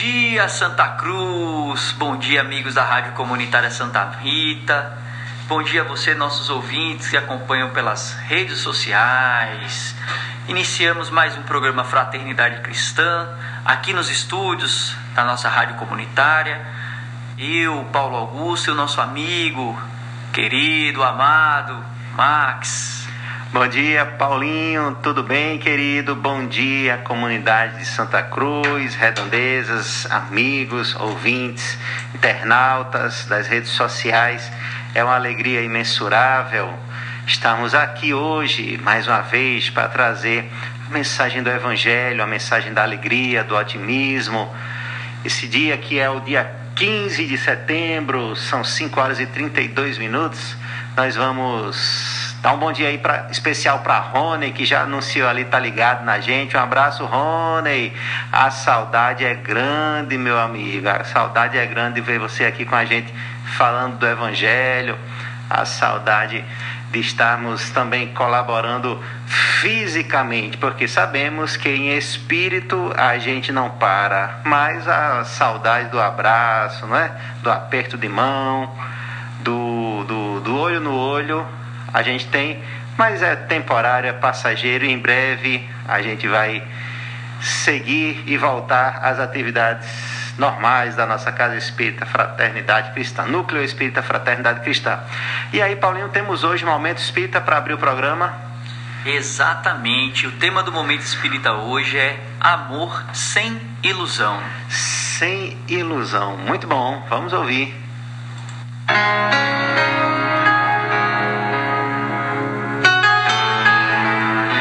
dia, Santa Cruz. Bom dia, amigos da Rádio Comunitária Santa Rita. Bom dia a você, nossos ouvintes que acompanham pelas redes sociais. Iniciamos mais um programa Fraternidade Cristã, aqui nos estúdios da nossa rádio comunitária. Eu, Paulo Augusto e o nosso amigo, querido, amado, Max. Bom dia, Paulinho. Tudo bem, querido? Bom dia, comunidade de Santa Cruz, redondezas, amigos, ouvintes, internautas das redes sociais. É uma alegria imensurável estarmos aqui hoje, mais uma vez, para trazer a mensagem do Evangelho, a mensagem da alegria, do otimismo. Esse dia que é o dia 15 de setembro, são 5 horas e 32 minutos. Nós vamos Dá um bom dia aí pra, especial para Rony, que já anunciou ali, tá ligado na gente. Um abraço, Rony. A saudade é grande, meu amigo. A saudade é grande de ver você aqui com a gente falando do Evangelho. A saudade de estarmos também colaborando fisicamente, porque sabemos que em espírito a gente não para, mas a saudade do abraço, não é? do aperto de mão, do, do, do olho no olho, a gente tem, mas é temporário, é passageiro. Em breve a gente vai seguir e voltar às atividades normais da nossa Casa Espírita Fraternidade Cristã, Núcleo Espírita Fraternidade Cristã. E aí, Paulinho, temos hoje Momento Espírita para abrir o programa. Exatamente. O tema do Momento Espírita hoje é Amor sem ilusão. Sem ilusão. Muito bom. Vamos ouvir.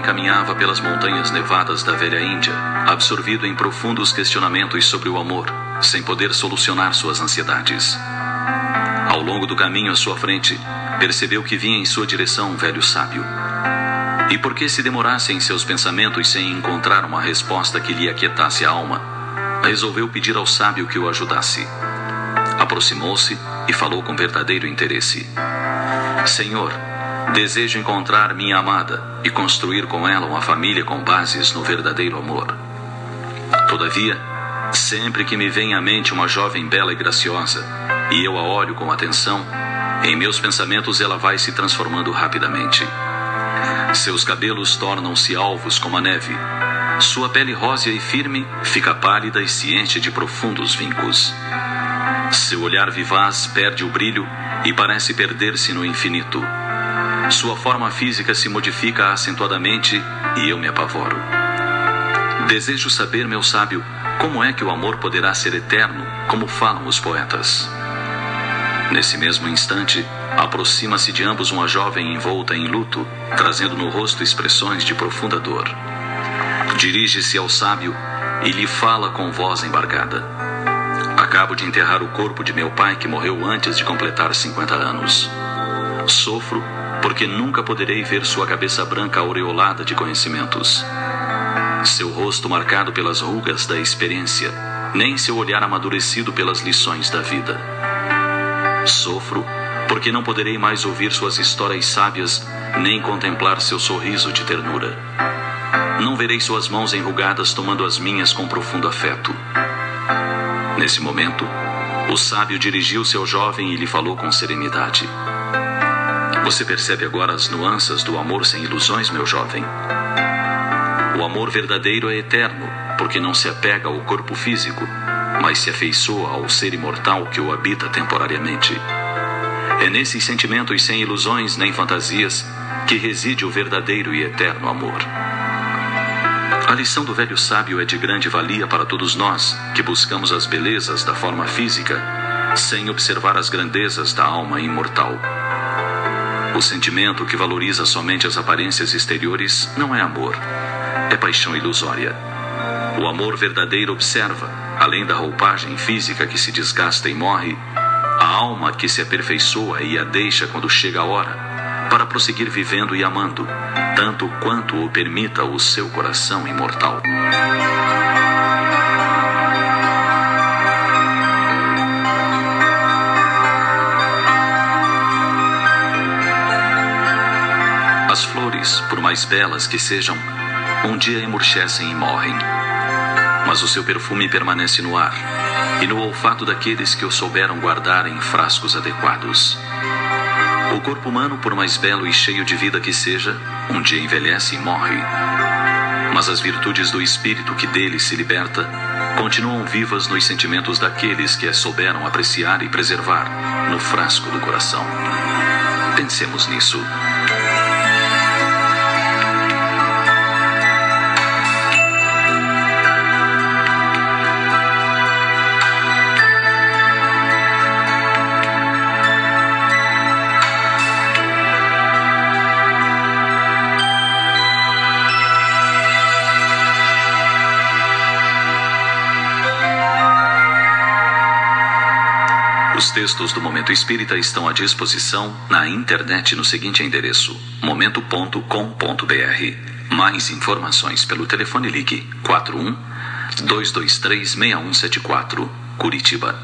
Jovem caminhava pelas montanhas nevadas da velha Índia, absorvido em profundos questionamentos sobre o amor, sem poder solucionar suas ansiedades. Ao longo do caminho à sua frente, percebeu que vinha em sua direção um velho sábio. E porque se demorasse em seus pensamentos sem encontrar uma resposta que lhe aquietasse a alma, resolveu pedir ao sábio que o ajudasse. Aproximou-se e falou com verdadeiro interesse: Senhor, Desejo encontrar minha amada e construir com ela uma família com bases no verdadeiro amor. Todavia, sempre que me vem à mente uma jovem bela e graciosa, e eu a olho com atenção, em meus pensamentos ela vai se transformando rapidamente. Seus cabelos tornam-se alvos como a neve. Sua pele rósea e firme fica pálida e enche de profundos vincos. Seu olhar vivaz perde o brilho e parece perder-se no infinito. Sua forma física se modifica acentuadamente e eu me apavoro. Desejo saber, meu sábio, como é que o amor poderá ser eterno, como falam os poetas. Nesse mesmo instante, aproxima-se de ambos uma jovem envolta em luto, trazendo no rosto expressões de profunda dor. Dirige-se ao sábio e lhe fala com voz embargada. Acabo de enterrar o corpo de meu pai que morreu antes de completar 50 anos. Sofro porque nunca poderei ver sua cabeça branca aureolada de conhecimentos, seu rosto marcado pelas rugas da experiência, nem seu olhar amadurecido pelas lições da vida. Sofro porque não poderei mais ouvir suas histórias sábias, nem contemplar seu sorriso de ternura. Não verei suas mãos enrugadas tomando as minhas com profundo afeto. Nesse momento, o sábio dirigiu-se ao jovem e lhe falou com serenidade. Você percebe agora as nuances do amor sem ilusões, meu jovem? O amor verdadeiro é eterno, porque não se apega ao corpo físico, mas se afeiçoa ao ser imortal que o habita temporariamente. É nesses sentimentos sem ilusões nem fantasias que reside o verdadeiro e eterno amor. A lição do velho sábio é de grande valia para todos nós que buscamos as belezas da forma física, sem observar as grandezas da alma imortal. O sentimento que valoriza somente as aparências exteriores não é amor, é paixão ilusória. O amor verdadeiro observa, além da roupagem física que se desgasta e morre, a alma que se aperfeiçoa e a deixa quando chega a hora, para prosseguir vivendo e amando, tanto quanto o permita o seu coração imortal. Mais belas que sejam, um dia emurchecem e morrem. Mas o seu perfume permanece no ar e no olfato daqueles que o souberam guardar em frascos adequados. O corpo humano, por mais belo e cheio de vida que seja, um dia envelhece e morre. Mas as virtudes do espírito que dele se liberta continuam vivas nos sentimentos daqueles que as souberam apreciar e preservar no frasco do coração. Pensemos nisso. Os textos do Momento Espírita estão à disposição na internet no seguinte endereço: momento.com.br. Mais informações pelo telefone ligue 41 223 6174, Curitiba.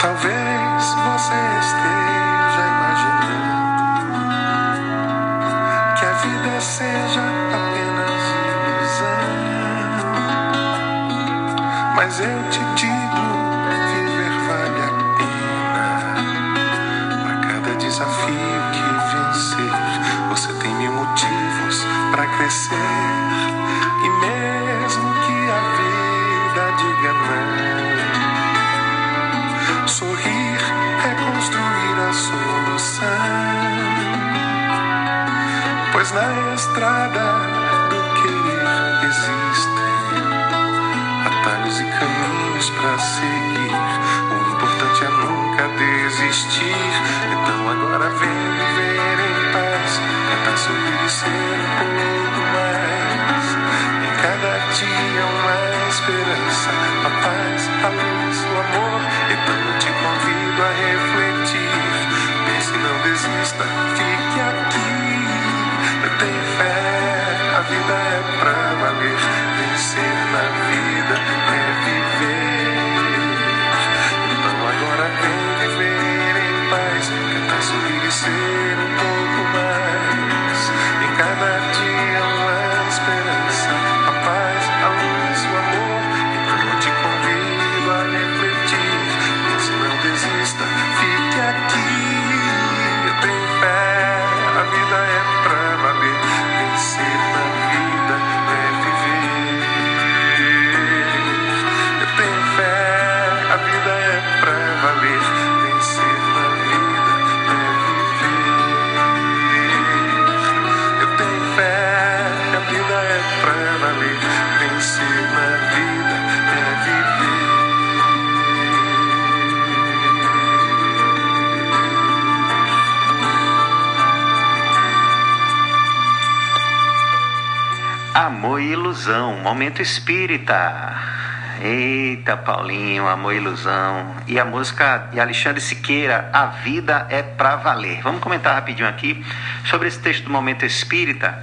Talvez você esteja imaginando que a vida seja apenas ilusão. Mas eu te digo, momento espírita. Eita, Paulinho, amor e ilusão. E a música de Alexandre Siqueira, A Vida é Pra Valer. Vamos comentar rapidinho aqui sobre esse texto do momento espírita.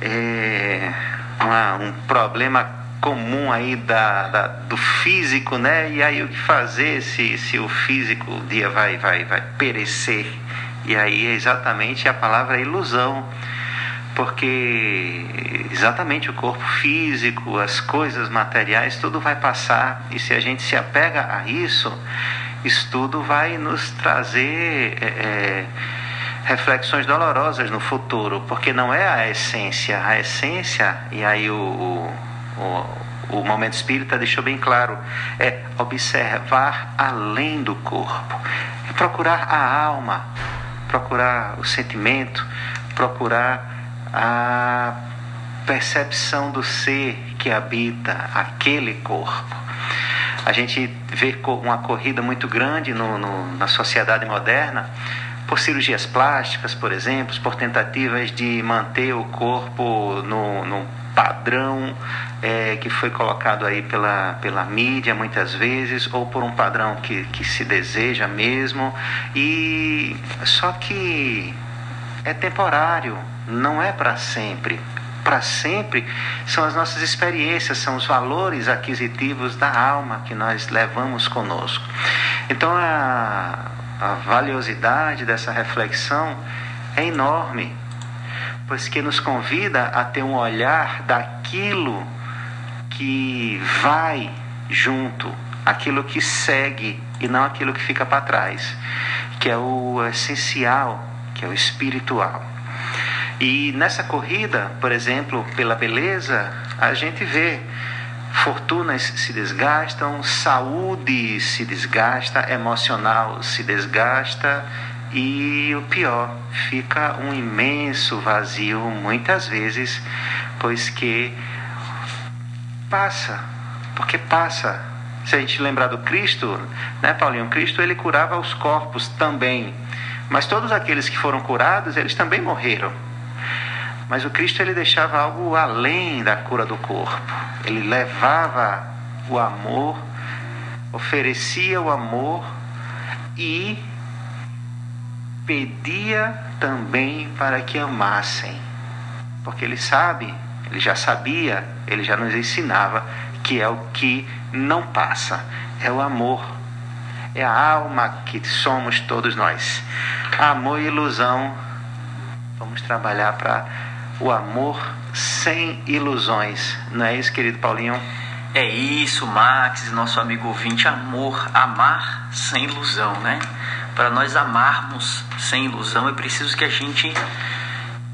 É uma- um problema comum aí da, da- do físico, né? E aí o que fazer se, se o físico um dia vai, vai, vai perecer? E aí é exatamente a palavra ilusão porque exatamente o corpo físico, as coisas materiais, tudo vai passar. E se a gente se apega a isso, isso tudo vai nos trazer é, é, reflexões dolorosas no futuro, porque não é a essência, a essência e aí o, o, o, o momento espírita deixou bem claro é observar além do corpo, é procurar a alma procurar o sentimento, procurar a percepção do ser que habita aquele corpo. A gente vê uma corrida muito grande no, no, na sociedade moderna por cirurgias plásticas, por exemplo, por tentativas de manter o corpo no, no padrão é, que foi colocado aí pela, pela mídia muitas vezes, ou por um padrão que, que se deseja mesmo. E só que é temporário, não é para sempre. Para sempre são as nossas experiências, são os valores aquisitivos da alma que nós levamos conosco. Então a, a valiosidade dessa reflexão é enorme, pois que nos convida a ter um olhar daquilo que vai junto, aquilo que segue e não aquilo que fica para trás, que é o essencial, que é o espiritual. E nessa corrida, por exemplo, pela beleza, a gente vê fortunas se desgastam, saúde se desgasta, emocional se desgasta e o pior, fica um imenso vazio muitas vezes, pois que passa, porque passa. Se a gente lembrar do Cristo, né, Paulinho? Cristo ele curava os corpos também, mas todos aqueles que foram curados, eles também morreram. Mas o Cristo ele deixava algo além da cura do corpo. Ele levava o amor, oferecia o amor e pedia também para que amassem. Porque ele sabe, ele já sabia, ele já nos ensinava que é o que não passa, é o amor. É a alma que somos todos nós. Amor e ilusão. Vamos trabalhar para o amor sem ilusões. Não é isso, querido Paulinho? É isso, Max, nosso amigo ouvinte. Amor, amar sem ilusão, né? Para nós amarmos sem ilusão, é preciso que a gente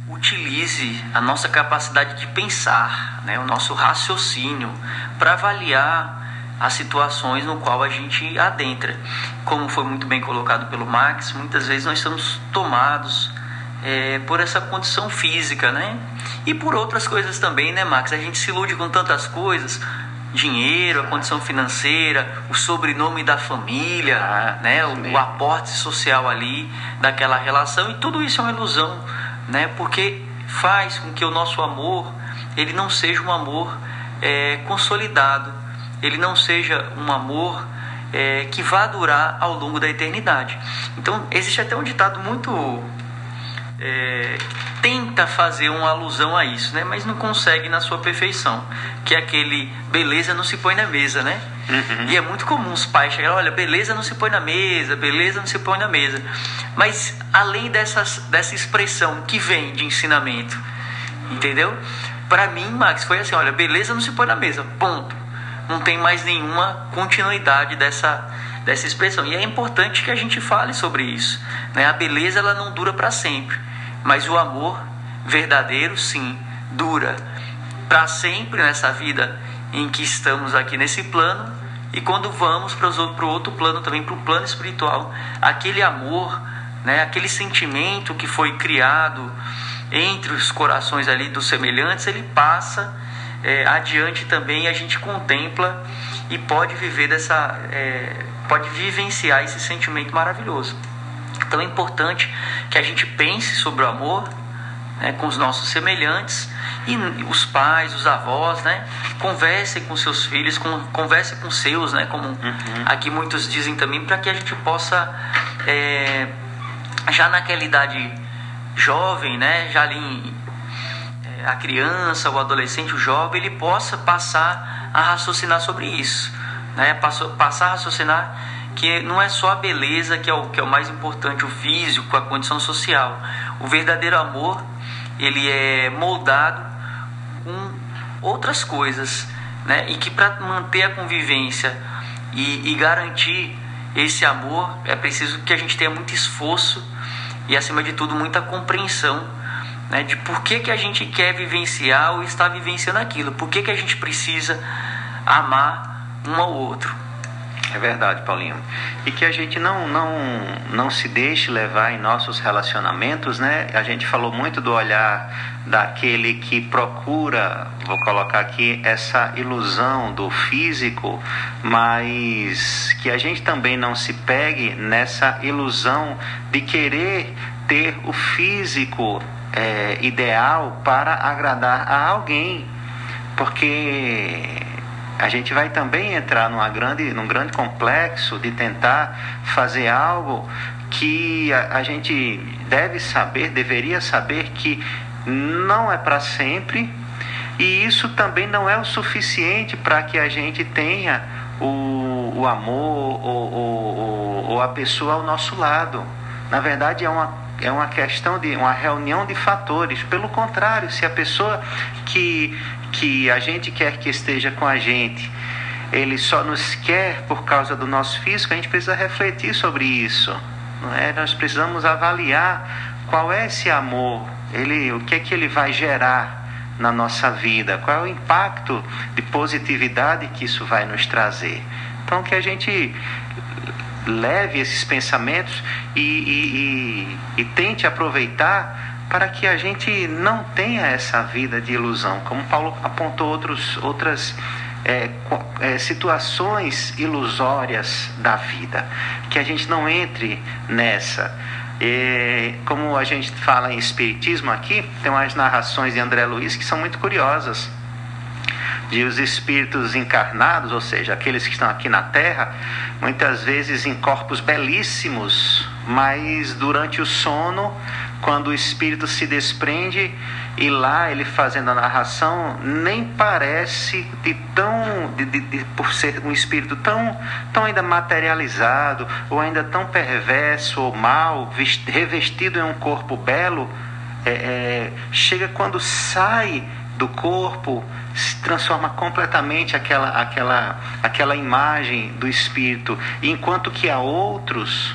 utilize a nossa capacidade de pensar, né? o nosso raciocínio, para avaliar as situações no qual a gente adentra. Como foi muito bem colocado pelo Max, muitas vezes nós estamos tomados é, por essa condição física, né? E por outras coisas também, né, Max? A gente se ilude com tantas coisas, dinheiro, a condição financeira, o sobrenome da família, ah, né? O, o, aporte social ali daquela relação e tudo isso é uma ilusão, né? Porque faz com que o nosso amor ele não seja um amor é, consolidado, ele não seja um amor é, que vá durar ao longo da eternidade. Então existe até um ditado muito é, tenta fazer uma alusão a isso, né? Mas não consegue na sua perfeição, que é aquele beleza não se põe na mesa, né? Uhum. E é muito comum os pais chegarem, olha, beleza não se põe na mesa, beleza não se põe na mesa. Mas além dessas, dessa expressão que vem de ensinamento, entendeu? Para mim, Max, foi assim, olha, beleza não se põe na mesa, ponto. Não tem mais nenhuma continuidade dessa dessa expressão. E é importante que a gente fale sobre isso. Né? A beleza ela não dura para sempre mas o amor verdadeiro, sim, dura para sempre nessa vida em que estamos aqui nesse plano e quando vamos para o outro plano também, para o plano espiritual, aquele amor, né, aquele sentimento que foi criado entre os corações ali dos semelhantes, ele passa é, adiante também a gente contempla e pode viver dessa, é, pode vivenciar esse sentimento maravilhoso. Então é importante que a gente pense sobre o amor né, com os nossos semelhantes e os pais, os avós, né, conversem com seus filhos, com, conversem com seus, né, como uhum. aqui muitos dizem também, para que a gente possa é, já naquela idade jovem, né, já ali é, a criança, o adolescente, o jovem, ele possa passar a raciocinar sobre isso, né, passar a raciocinar que não é só a beleza que é o, que é o mais importante, o físico, a condição social. O verdadeiro amor, ele é moldado com outras coisas, né? E que para manter a convivência e, e garantir esse amor, é preciso que a gente tenha muito esforço e, acima de tudo, muita compreensão né, de por que, que a gente quer vivenciar ou está vivenciando aquilo, por que, que a gente precisa amar um ao outro. É verdade, Paulinho. E que a gente não, não, não se deixe levar em nossos relacionamentos, né? A gente falou muito do olhar daquele que procura, vou colocar aqui, essa ilusão do físico, mas que a gente também não se pegue nessa ilusão de querer ter o físico é, ideal para agradar a alguém. Porque a gente vai também entrar numa grande, num grande complexo de tentar fazer algo que a, a gente deve saber, deveria saber que não é para sempre e isso também não é o suficiente para que a gente tenha o, o amor ou, ou, ou a pessoa ao nosso lado. Na verdade, é uma é uma questão de uma reunião de fatores. Pelo contrário, se a pessoa que que a gente quer que esteja com a gente, ele só nos quer por causa do nosso físico, a gente precisa refletir sobre isso. Não é? Nós precisamos avaliar qual é esse amor, ele, o que é que ele vai gerar na nossa vida, qual é o impacto de positividade que isso vai nos trazer. Então, que a gente leve esses pensamentos e, e, e, e tente aproveitar para que a gente não tenha essa vida de ilusão, como Paulo apontou outros, outras é, é, situações ilusórias da vida, que a gente não entre nessa. E, como a gente fala em Espiritismo aqui, tem umas narrações de André Luiz que são muito curiosas. De os espíritos encarnados, ou seja, aqueles que estão aqui na Terra, muitas vezes em corpos belíssimos, mas durante o sono quando o espírito se desprende e lá ele fazendo a narração nem parece de tão de, de, de, por ser um espírito tão tão ainda materializado ou ainda tão perverso ou mal revestido em um corpo belo é, é, chega quando sai do corpo se transforma completamente aquela aquela aquela imagem do espírito enquanto que há outros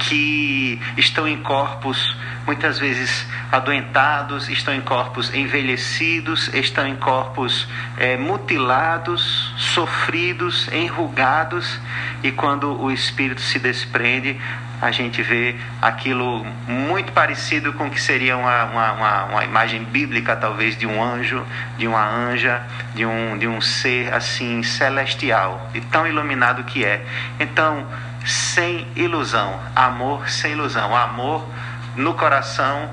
que estão em corpos muitas vezes adoentados, estão em corpos envelhecidos, estão em corpos é, mutilados, sofridos, enrugados, e quando o espírito se desprende, a gente vê aquilo muito parecido com o que seria uma, uma, uma, imagem bíblica, talvez, de um anjo, de uma anja, de um, de um ser assim celestial, de tão iluminado que é. Então, sem ilusão, amor sem ilusão, amor no coração,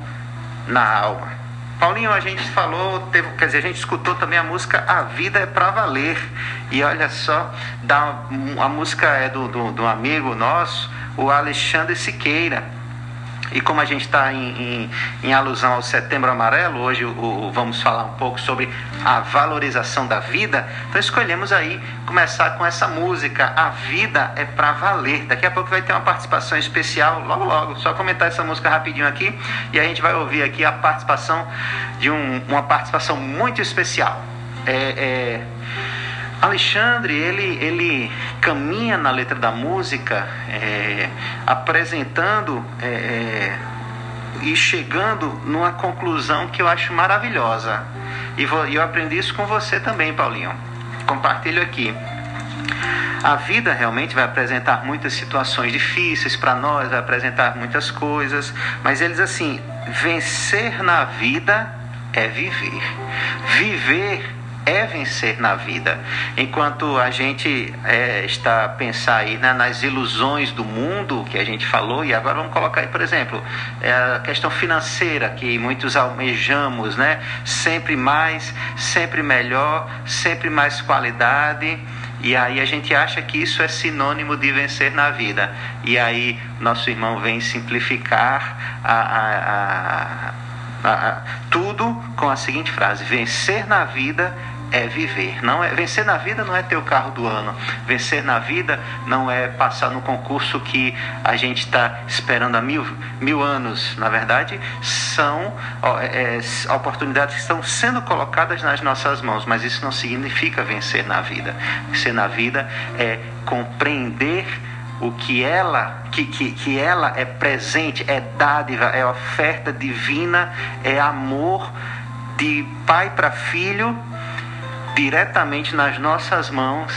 na alma. Paulinho, a gente falou, teve, quer dizer, a gente escutou também a música A Vida é para Valer. E olha só, da, a música é do, do, do amigo nosso, o Alexandre Siqueira. E como a gente está em, em, em, alusão ao Setembro Amarelo, hoje o, o, vamos falar um pouco sobre a valorização da vida, então escolhemos aí começar com essa música, A Vida é para Valer. Daqui a pouco vai ter uma participação especial, logo logo, só comentar essa música rapidinho aqui e a gente vai ouvir aqui a participação de um, uma participação muito especial. É, é, Alexandre, ele, ele caminha na letra da música é, apresentando é, é, e chegando numa conclusão que eu acho maravilhosa. E vou, eu aprendi isso com você também, Paulinho. Compartilho aqui. A vida realmente vai apresentar muitas situações difíceis para nós, vai apresentar muitas coisas, mas eles assim, vencer na vida é viver. Viver é vencer na vida. Enquanto a gente é, está a pensar aí né, nas ilusões do mundo que a gente falou, e agora vamos colocar aí, por exemplo, é a questão financeira que muitos almejamos, né? Sempre mais, sempre melhor, sempre mais qualidade. E aí a gente acha que isso é sinônimo de vencer na vida. E aí nosso irmão vem simplificar a, a, a, tudo com a seguinte frase: vencer na vida é viver. Não é vencer na vida não é ter o carro do ano. Vencer na vida não é passar no concurso que a gente está esperando há mil, mil anos. Na verdade, são é, é, oportunidades que estão sendo colocadas nas nossas mãos, mas isso não significa vencer na vida. Vencer na vida é compreender o que ela que, que, que ela é presente, é dádiva, é oferta divina, é amor de pai para filho diretamente nas nossas mãos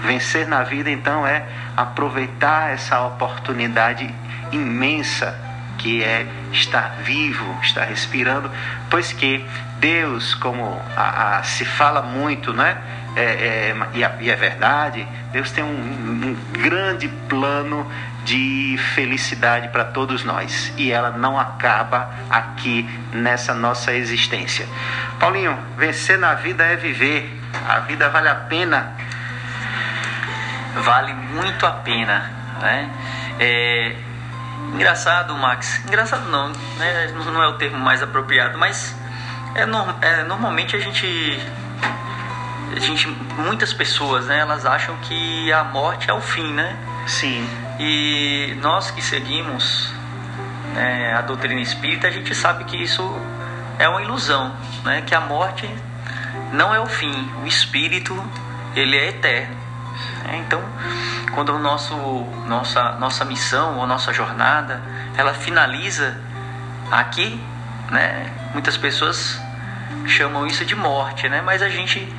Vencer na vida, então, é aproveitar essa oportunidade imensa que é estar vivo, estar respirando, pois que Deus, como a, a, se fala muito, né? É, é, e, e, é verdade, Deus tem um, um grande plano de felicidade para todos nós e ela não acaba aqui nessa nossa existência. Paulinho, vencer na vida é viver, a vida vale a pena. Vale muito a pena, né? É, Engraçado, Max. Engraçado não, né? Não é o termo mais apropriado, mas é, é, normalmente a gente, a gente, muitas pessoas, né? Elas acham que a morte é o fim, né? Sim. E nós que seguimos né, a doutrina espírita, a gente sabe que isso é uma ilusão, né? Que a morte não é o fim. O espírito ele é eterno. Então quando o nosso, nossa, nossa missão ou nossa jornada ela finaliza aqui, né? Muitas pessoas chamam isso de morte, né? Mas a gente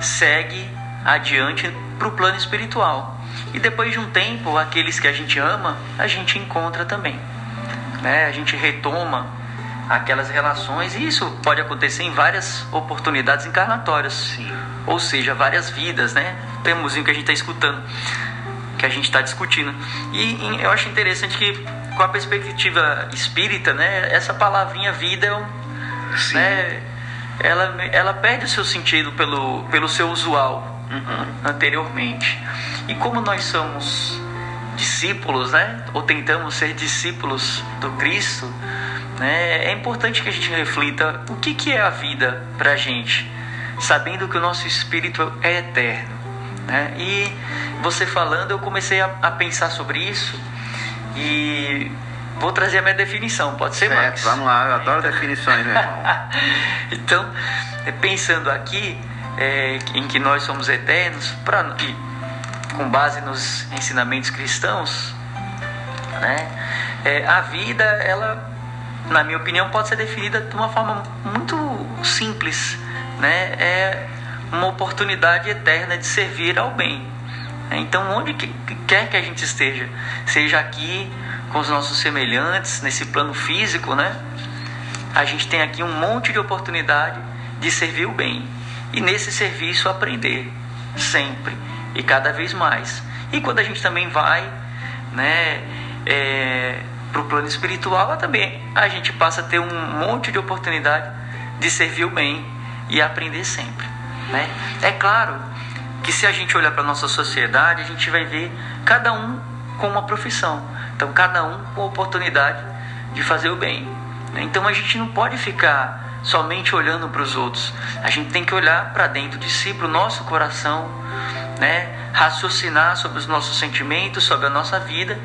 segue adiante para o plano espiritual. E depois de um tempo, aqueles que a gente ama, a gente encontra também. Né? A gente retoma aquelas relações e isso pode acontecer em várias oportunidades encarnatórias. Sim. Ou seja, várias vidas, né? Temos o que a gente está escutando que a gente está discutindo. E, e, eu acho interessante que, com a perspectiva espírita, né, essa palavrinha vida é um, né, ela, ela perde o seu sentido pelo, pelo seu usual uhum. anteriormente. E como nós somos discípulos, né, ou tentamos ser discípulos do Cristo, né, é importante que a gente reflita o que, que é a vida para a gente, sabendo que o nosso espírito é eterno. Né? E você falando, eu comecei a, a, pensar sobre isso e vou trazer a minha definição, pode ser, certo, Max? Vamos lá, eu adoro definições, meu irmão. então, é, pensando aqui é, em que nós somos eternos, pra, e, com base nos ensinamentos cristãos, né? É, a vida, ela, na minha opinião, pode ser definida de uma forma muito simples, né? É uma oportunidade eterna de servir ao bem. Então, onde quer que a gente esteja, seja aqui com os nossos semelhantes, nesse plano físico, né? A gente tem aqui um monte de oportunidade de servir o bem e nesse serviço aprender sempre e cada vez mais. E quando a gente também vai, né, é, para o plano espiritual, também a gente passa a ter um monte de oportunidade de servir o bem e aprender sempre. Né? É claro que se a gente olhar para a nossa sociedade, a gente vai ver cada um com uma profissão. Então, cada um com a oportunidade de fazer o bem. Né? Então, a gente não pode ficar somente olhando para os outros. A gente tem que olhar para dentro de si, para o nosso coração, né? raciocinar sobre os nossos sentimentos, sobre a nossa vida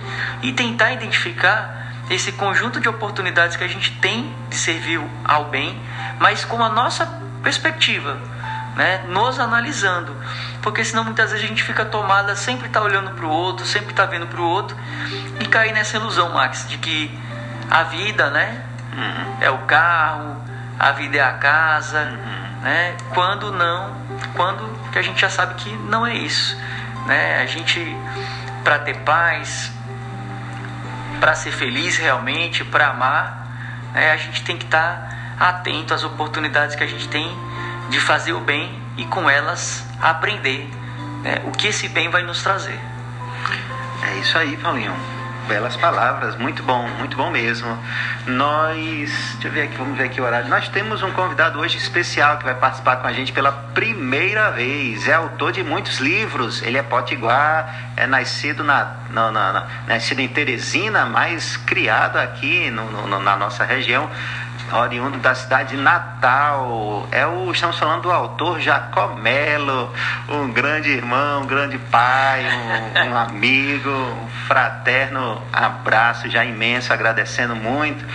e tentar identificar esse conjunto de oportunidades que a gente tem de servir ao bem, mas com a nossa perspectiva né? nos analisando. Porque senão muitas vezes a gente fica tomada, sempre está olhando para o outro, sempre está vendo para o outro e cair nessa ilusão, Max, de que a vida né, uhum. é o carro, a vida é a casa, uhum. né? quando não, quando que a gente já sabe que não é isso. Né? A gente, para ter paz, para ser feliz realmente, para amar, né? a gente tem que estar tá atento às oportunidades que a gente tem de fazer o bem e com elas aprender né, o que esse bem vai nos trazer. É isso aí, Paulinho. Belas palavras, muito bom, muito bom mesmo. Nós, deixa eu ver aqui, vamos ver aqui o horário. Nós temos um convidado hoje especial que vai participar com a gente pela primeira vez. É autor de muitos livros. Ele é potiguar, é nascido na, na, na, na nascido em Teresina, mas criado aqui no, no, na nossa região oriundo da cidade de Natal. É o, estamos falando do autor Jacó Melo, um grande irmão, um grande pai, um, um amigo, um fraterno abraço já imenso, agradecendo muito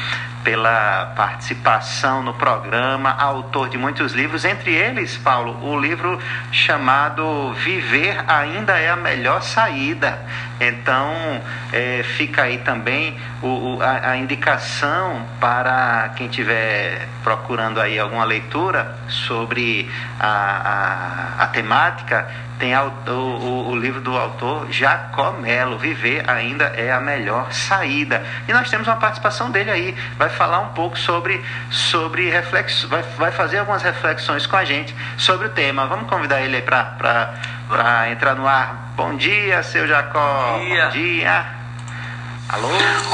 pela participação no programa, autor de muitos livros, entre eles, Paulo, o livro chamado Viver Ainda é a Melhor Saída. Então, é, fica aí também o, a, a, indicação para quem estiver procurando aí alguma leitura sobre a, a, a temática tem o, o, o, livro do autor Jacó Melo, Viver Ainda é a Melhor Saída. E nós temos uma participação dele aí, vai falar um pouco sobre, sobre reflexo, vai, vai fazer algumas reflexões com a gente sobre o tema. Vamos convidar ele aí para entrar no ar. Bom dia, seu Jacó. Bom dia. Bom dia. Alô?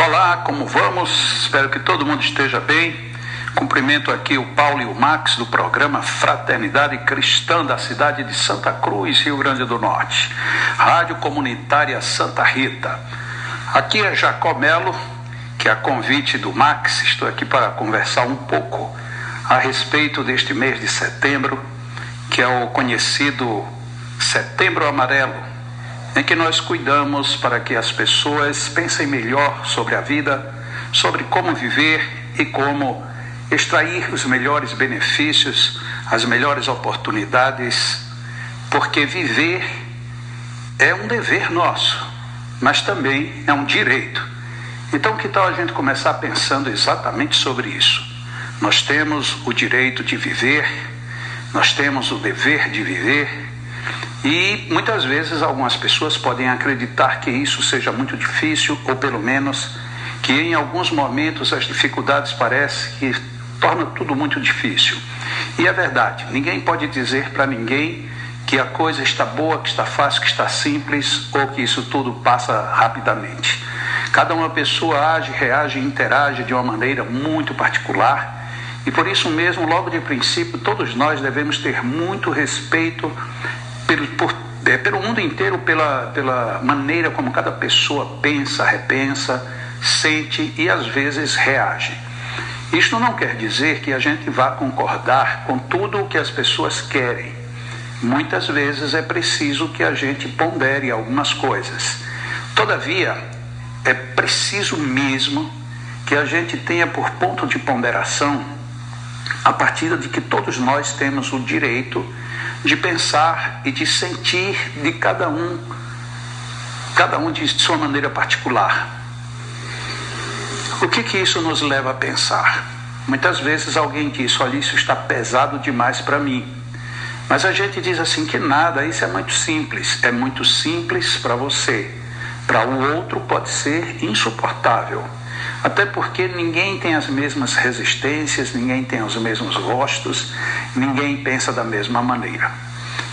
Olá, como vamos? Espero que todo mundo esteja bem. Cumprimento aqui o Paulo e o Max do programa Fraternidade Cristã da cidade de Santa Cruz, Rio Grande do Norte. Rádio Comunitária Santa Rita. Aqui é Jacó Melo, que a convite do Max, estou aqui para conversar um pouco a respeito deste mês de setembro, que é o conhecido Setembro Amarelo, em que nós cuidamos para que as pessoas pensem melhor sobre a vida, sobre como viver e como extrair os melhores benefícios, as melhores oportunidades, porque viver é um dever nosso, mas também é um direito. Então, que tal a gente começar pensando exatamente sobre isso? Nós temos o direito de viver, nós temos o dever de viver, e muitas vezes algumas pessoas podem acreditar que isso seja muito difícil, ou pelo menos que em alguns momentos as dificuldades parecem que torna tudo muito difícil. E é verdade, ninguém pode dizer para ninguém que a coisa está boa, que está fácil, que está simples ou que isso tudo passa rapidamente. Cada uma pessoa age, reage interage de uma maneira muito particular e por isso mesmo, logo de princípio, todos nós devemos ter muito respeito pelo, por, é, pelo mundo inteiro, pela, pela maneira como cada pessoa pensa, repensa, sente e às vezes reage. Isto não quer dizer que a gente vá concordar com tudo o que as pessoas querem. Muitas vezes é preciso que a gente pondere algumas coisas. Todavia, é preciso mesmo que a gente tenha por ponto de ponderação a partir de que todos nós temos o direito de pensar e de sentir de cada um, cada um de sua maneira particular. O que, que isso nos leva a pensar? Muitas vezes alguém diz: olha, isso está pesado demais para mim. Mas a gente diz assim que nada, isso é muito simples. É muito simples para você. Para o outro pode ser insuportável. Até porque ninguém tem as mesmas resistências, ninguém tem os mesmos gostos, ninguém pensa da mesma maneira.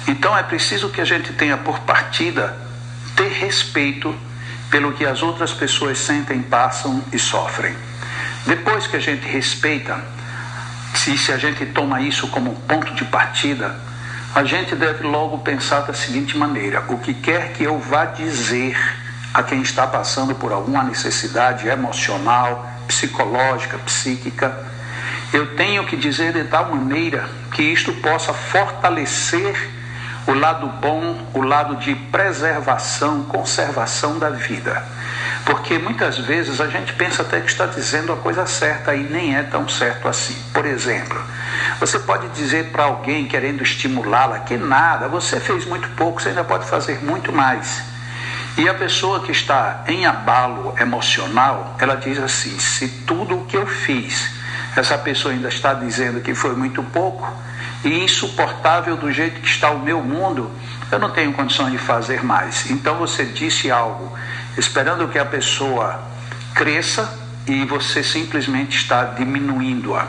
Então é preciso que a gente tenha por partida ter respeito pelo que as outras pessoas sentem, passam e sofrem. Depois que a gente respeita, se, se a gente toma isso como ponto de partida, a gente deve logo pensar da seguinte maneira: o que quer que eu vá dizer a quem está passando por alguma necessidade emocional, psicológica, psíquica, eu tenho que dizer de tal maneira que isto possa fortalecer o lado bom, o lado de preservação, conservação da vida. Porque muitas vezes a gente pensa até que está dizendo a coisa certa e nem é tão certo assim. Por exemplo, você pode dizer para alguém querendo estimulá-la que nada, você fez muito pouco, você ainda pode fazer muito mais. E a pessoa que está em abalo emocional, ela diz assim: se tudo o que eu fiz, essa pessoa ainda está dizendo que foi muito pouco, e insuportável do jeito que está o meu mundo, eu não tenho condições de fazer mais. Então você disse algo esperando que a pessoa cresça e você simplesmente está diminuindo-a.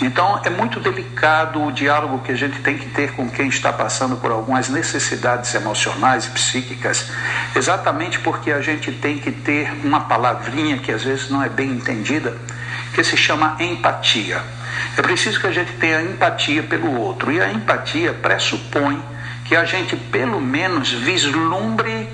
Então é muito delicado o diálogo que a gente tem que ter com quem está passando por algumas necessidades emocionais e psíquicas, exatamente porque a gente tem que ter uma palavrinha que às vezes não é bem entendida, que se chama empatia. É preciso que a gente tenha empatia pelo outro. E a empatia pressupõe que a gente, pelo menos, vislumbre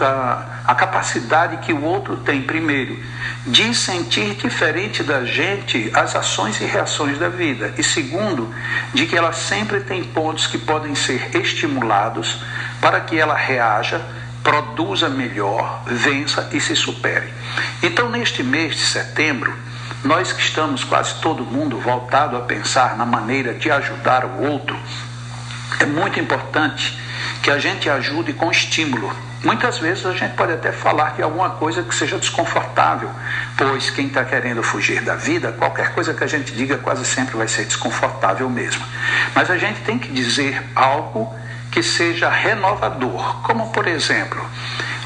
a, a capacidade que o outro tem, primeiro, de sentir diferente da gente as ações e reações da vida. E segundo, de que ela sempre tem pontos que podem ser estimulados para que ela reaja produza melhor, vença e se supere. Então, neste mês de setembro, nós que estamos quase todo mundo voltado a pensar na maneira de ajudar o outro, é muito importante que a gente ajude com estímulo. Muitas vezes a gente pode até falar que alguma coisa que seja desconfortável, pois quem está querendo fugir da vida, qualquer coisa que a gente diga quase sempre vai ser desconfortável mesmo. Mas a gente tem que dizer algo que seja renovador. Como, por exemplo,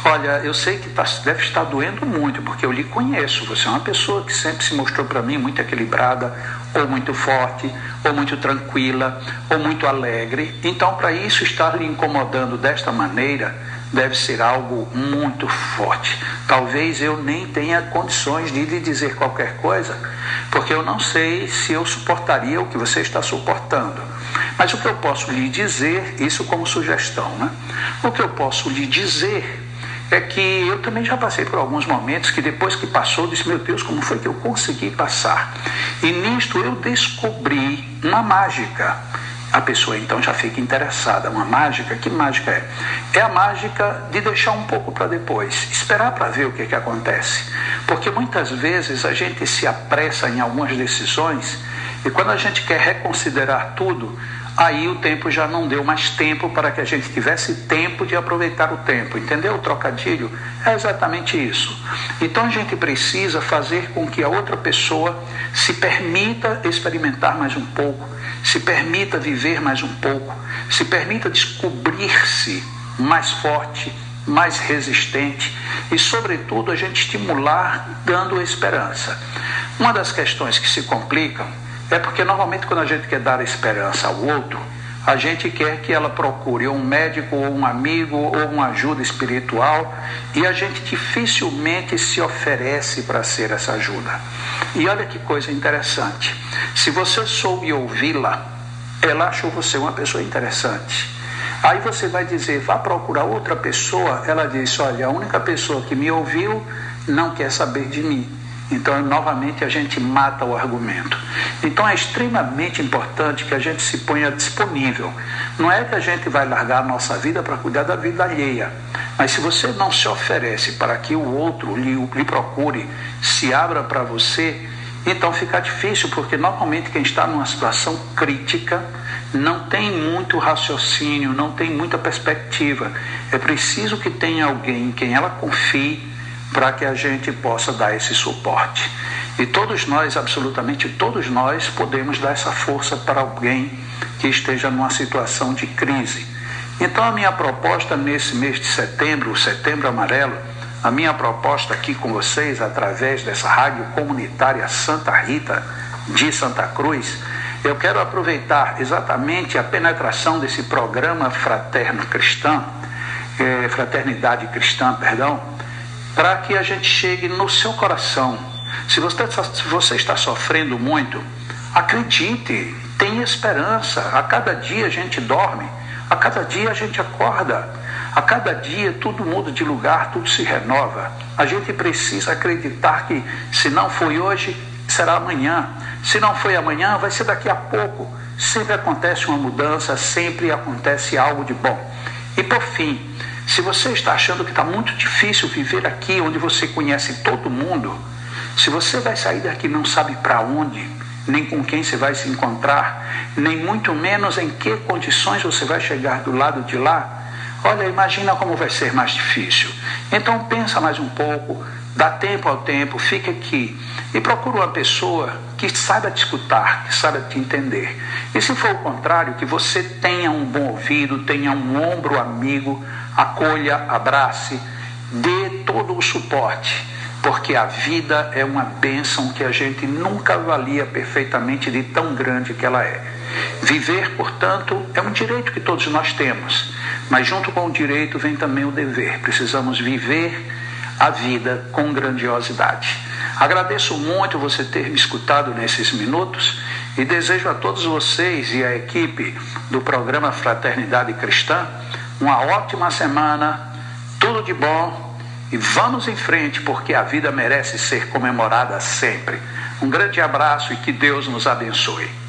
olha, eu sei que tá, deve estar doendo muito, porque eu lhe conheço. Você é uma pessoa que sempre se mostrou para mim muito equilibrada, ou muito forte, ou muito tranquila, ou muito alegre. Então, para isso estar lhe incomodando desta maneira, deve ser algo muito forte. Talvez eu nem tenha condições de lhe dizer qualquer coisa, porque eu não sei se eu suportaria o que você está suportando. Mas o que eu posso lhe dizer, isso como sugestão, né? O que eu posso lhe dizer é que eu também já passei por alguns momentos que depois que passou, disse, meu Deus, como foi que eu consegui passar? E nisto eu descobri uma mágica a pessoa então já fica interessada. Uma mágica, que mágica é? É a mágica de deixar um pouco para depois, esperar para ver o que, que acontece. Porque muitas vezes a gente se apressa em algumas decisões e quando a gente quer reconsiderar tudo, aí o tempo já não deu mais tempo para que a gente tivesse tempo de aproveitar o tempo. Entendeu o trocadilho? É exatamente isso. Então a gente precisa fazer com que a outra pessoa se permita experimentar mais um pouco se permita viver mais um pouco, se permita descobrir-se mais forte, mais resistente e, sobretudo, a gente estimular dando esperança. Uma das questões que se complicam é porque, normalmente, quando a gente quer dar esperança ao outro, a gente quer que ela procure um médico ou um amigo ou uma ajuda espiritual e a gente dificilmente se oferece para ser essa ajuda. E olha que coisa interessante. Se você soube ouvi-la, ela achou você uma pessoa interessante. Aí você vai dizer, vá procurar outra pessoa. Ela disse, olha, a única pessoa que me ouviu não quer saber de mim. Então, novamente, a gente mata o argumento. Então, é extremamente importante que a gente se ponha disponível. Não é que a gente vai largar a nossa vida para cuidar da vida alheia. Mas se você não se oferece para que o outro lhe, lhe procure, se abra para você, então fica difícil, porque normalmente quem está numa situação crítica não tem muito raciocínio, não tem muita perspectiva. É preciso que tenha alguém em quem ela confie para que a gente possa dar esse suporte. E todos nós, absolutamente todos nós, podemos dar essa força para alguém que esteja numa situação de crise. Então, a minha proposta nesse mês de setembro, o Setembro Amarelo, a minha proposta aqui com vocês, através dessa rádio comunitária Santa Rita de Santa Cruz, eu quero aproveitar exatamente a penetração desse programa fraterno cristão, eh, fraternidade cristã, perdão, para que a gente chegue no seu coração. Se você, se você está sofrendo muito, acredite, tenha esperança. A cada dia a gente dorme, a cada dia a gente acorda, a cada dia tudo muda de lugar, tudo se renova. A gente precisa acreditar que se não foi hoje, será amanhã. Se não foi amanhã, vai ser daqui a pouco. Sempre acontece uma mudança, sempre acontece algo de bom. E por fim, se você está achando que está muito difícil viver aqui, onde você conhece todo mundo, se você vai sair daqui não sabe para onde, nem com quem você vai se encontrar, nem muito menos em que condições você vai chegar do lado de lá, olha, imagina como vai ser mais difícil. Então pensa mais um pouco, dá tempo ao tempo, fica aqui e procura uma pessoa que saiba te escutar, que saiba te entender. E se for o contrário, que você tenha um bom ouvido, tenha um ombro amigo, acolha, abrace, dê todo o suporte, porque a vida é uma bênção que a gente nunca avalia perfeitamente de tão grande que ela é. Viver, portanto, é um direito que todos nós temos, mas junto com o direito vem também o dever. Precisamos viver a vida com grandiosidade. Agradeço muito você ter me escutado nesses minutos e desejo a todos vocês e a equipe do programa Fraternidade Cristã uma ótima semana, tudo de bom e vamos em frente porque a vida merece ser comemorada sempre. Um grande abraço e que Deus nos abençoe.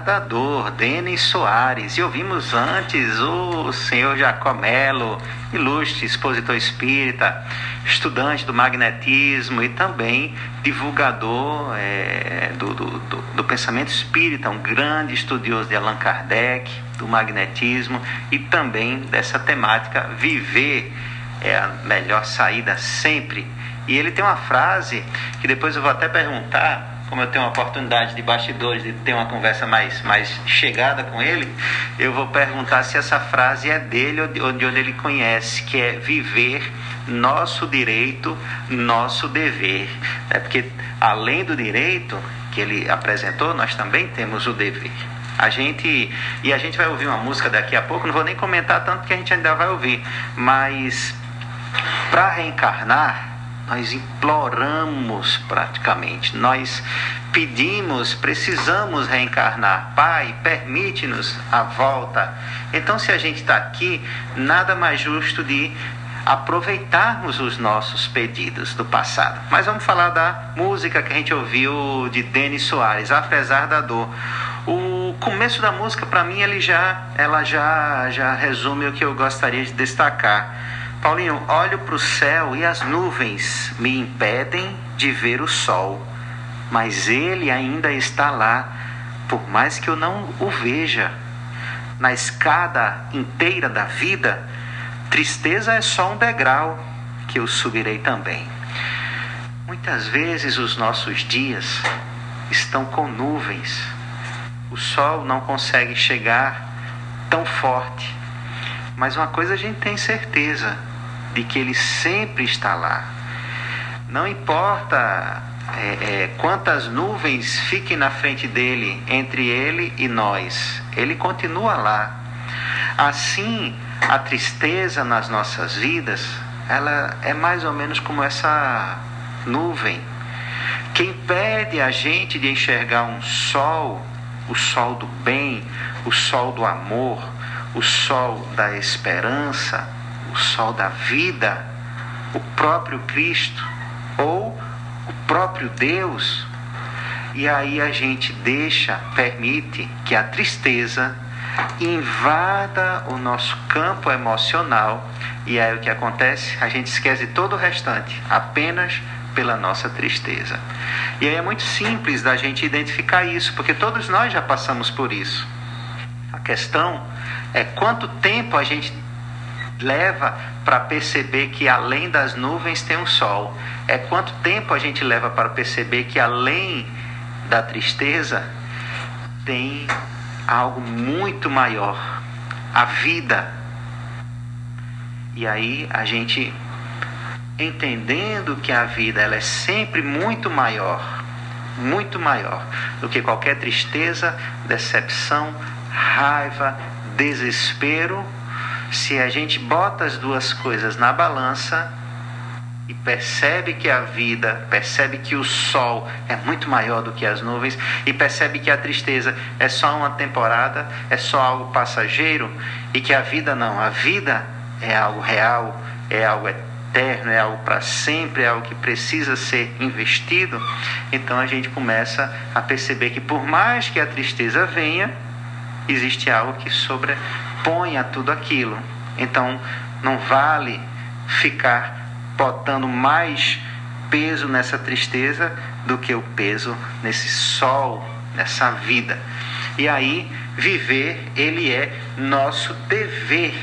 Apesar da dor, Denis Soares. E ouvimos antes o senhor Jacó Melo, ilustre expositor espírita, estudante do magnetismo e também divulgador é, do, do, do, do pensamento espírita, um grande estudioso de Allan Kardec, do magnetismo e também dessa temática viver é a melhor saída sempre. E ele tem uma frase que depois eu vou até perguntar como eu tenho uma oportunidade de bastidores de ter uma conversa mais, mais chegada com ele, eu vou perguntar se essa frase é dele ou de onde ele conhece, que é viver nosso direito, nosso dever. É porque além do direito que ele apresentou, nós também temos o dever. A gente e a gente vai ouvir uma música daqui a pouco, não vou nem comentar tanto que a gente ainda vai ouvir, mas para reencarnar, nós imploramos praticamente, nós pedimos, precisamos reencarnar. Pai, permite-nos a volta. Então, se a gente está aqui, nada mais justo de aproveitarmos os nossos pedidos do passado. Mas vamos falar da música que a gente ouviu de Denis Soares, Apesar da Dor. O começo da música, para mim, ele já, ela já, já resume o que eu gostaria de destacar. Paulinho, olho para o céu e as nuvens me impedem de ver o sol, mas ele ainda está lá, por mais que eu não o veja. Na escada inteira da vida, tristeza é só um degrau que eu subirei também. Muitas vezes os nossos dias estão com nuvens, o sol não consegue chegar tão forte, mas uma coisa a gente tem certeza de que Ele sempre está lá. Não importa é, é, quantas nuvens fiquem na frente dele, entre ele e nós, ele continua lá. Assim, a tristeza nas nossas vidas, ela é mais ou menos como essa nuvem que impede a gente de enxergar um sol, o sol do bem, o sol do amor, o sol da esperança, o sol da vida, o próprio Cristo ou o próprio Deus. E aí a gente deixa, permite que a tristeza invada o nosso campo emocional e aí o que acontece? A gente esquece todo o restante, apenas pela nossa tristeza. E aí é muito simples da gente identificar isso, porque todos nós já passamos por isso. A questão é quanto tempo a gente leva para perceber que além das nuvens tem um sol? É quanto tempo a gente leva para perceber que além da tristeza tem algo muito maior, a vida. E aí a gente entendendo que a vida ela é sempre muito maior, muito maior do que qualquer tristeza, decepção, raiva, desespero se a gente bota as duas coisas na balança e percebe que a vida, percebe que o sol é muito maior do que as nuvens e percebe que a tristeza é só uma temporada, é só algo passageiro e que a vida não, a vida é algo real, é algo eterno, é algo para sempre, é algo que precisa ser investido, então a gente começa a perceber que por mais que a tristeza venha, existe algo que sobre ponha tudo aquilo. Então, não vale ficar botando mais peso nessa tristeza do que o peso nesse sol, nessa vida. E aí, viver, ele é nosso dever.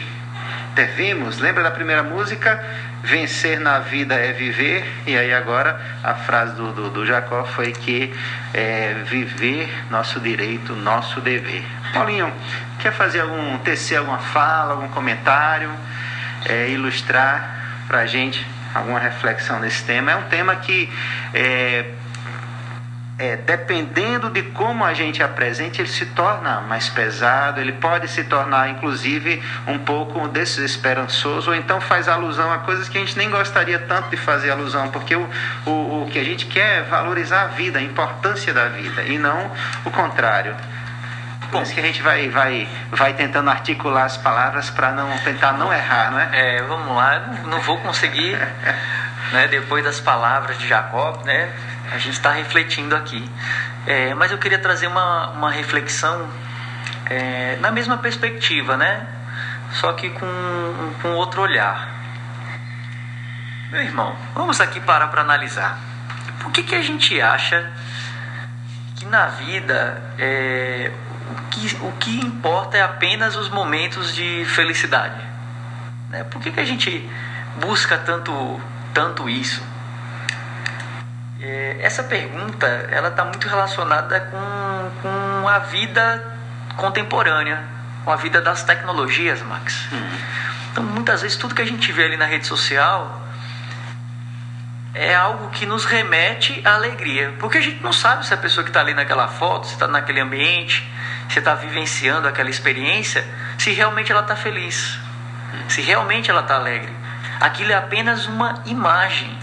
Devemos, lembra da primeira música? Vencer na vida é viver, e aí agora a frase do, do, do Jacó foi que é viver nosso direito, nosso dever. Paulinho, quer fazer algum, tecer alguma fala, algum comentário, é, ilustrar para a gente alguma reflexão nesse tema? É um tema que é, é, dependendo de como a gente apresente, ele se torna mais pesado, ele pode se tornar, inclusive, um pouco desesperançoso, ou então faz alusão a coisas que a gente nem gostaria tanto de fazer alusão, porque o, o, o que a gente quer é valorizar a vida, a importância da vida, e não o contrário. Por isso que a gente vai, vai, vai tentando articular as palavras para não tentar não errar, não é? É, vamos lá, não vou conseguir, né, depois das palavras de Jacob, né, a gente está refletindo aqui. É, mas eu queria trazer uma, uma reflexão é, na mesma perspectiva, né? Só que com, com outro olhar. Meu irmão, vamos aqui parar para analisar. Por que, que a gente acha que na vida é, o, que, o que importa é apenas os momentos de felicidade? Né? Por que, que a gente busca tanto, tanto isso? É, essa pergunta ela está muito relacionada com, com a vida contemporânea, com a vida das tecnologias, Max. Uhum. Então, muitas vezes, tudo que a gente vê ali na rede social é algo que nos remete à alegria. Porque a gente não sabe se a pessoa que está ali naquela foto, se está naquele ambiente, se está vivenciando aquela experiência, se realmente ela está feliz, se realmente ela está alegre. aquilo é apenas uma imagem,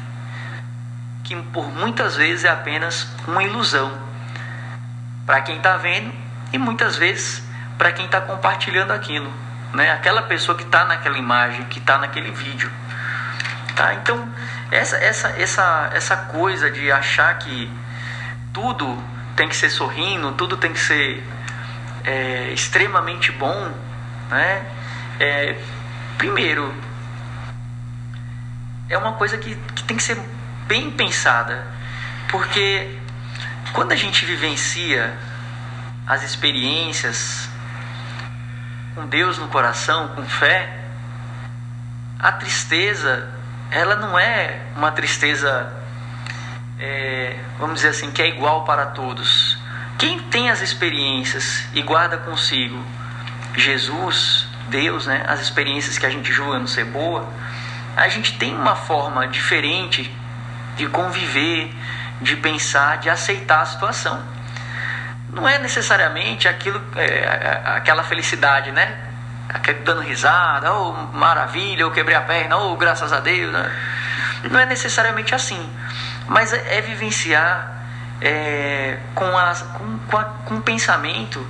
que por muitas vezes é apenas uma ilusão para quem está vendo e muitas vezes para quem está compartilhando aquilo, né? Aquela pessoa que está naquela imagem, que está naquele vídeo, tá? Então essa essa essa essa coisa de achar que tudo tem que ser sorrindo, tudo tem que ser é, extremamente bom, né? É, primeiro, é uma coisa que, que tem que ser bem pensada, porque quando a gente vivencia as experiências com Deus no coração, com fé, a tristeza, ela não é uma tristeza, é, vamos dizer assim, que é igual para todos. Quem tem as experiências e guarda consigo Jesus, Deus, né, as experiências que a gente julga não ser boa, a gente tem uma forma diferente de conviver, de pensar, de aceitar a situação. Não é necessariamente aquilo, é, aquela felicidade, né? Dando risada, oh maravilha, eu quebrei a perna, oh graças a Deus. Né? Não é necessariamente assim, mas é, é vivenciar é, com, as, com, com, a, com o pensamento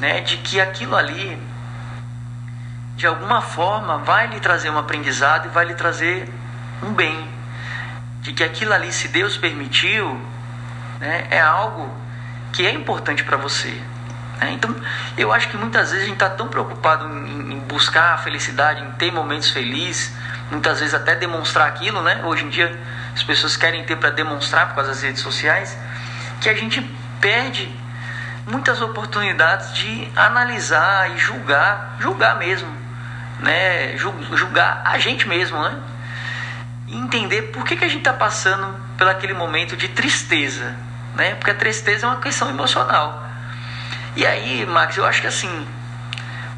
né, de que aquilo ali, de alguma forma, vai lhe trazer um aprendizado e vai lhe trazer um bem. De que aquilo ali, se Deus permitiu, né, é algo que é importante para você. Né? Então, eu acho que muitas vezes a gente está tão preocupado em, em, buscar a felicidade, em ter momentos felizes, muitas vezes até demonstrar aquilo, né? Hoje em dia as pessoas querem ter para demonstrar por causa das redes sociais, que a gente perde muitas oportunidades de analisar e julgar, julgar mesmo, né? Julgar a gente mesmo, né? Entender por que, que a gente está passando por aquele momento de tristeza, né? Porque a tristeza é uma questão emocional. E aí, Max, eu acho que assim,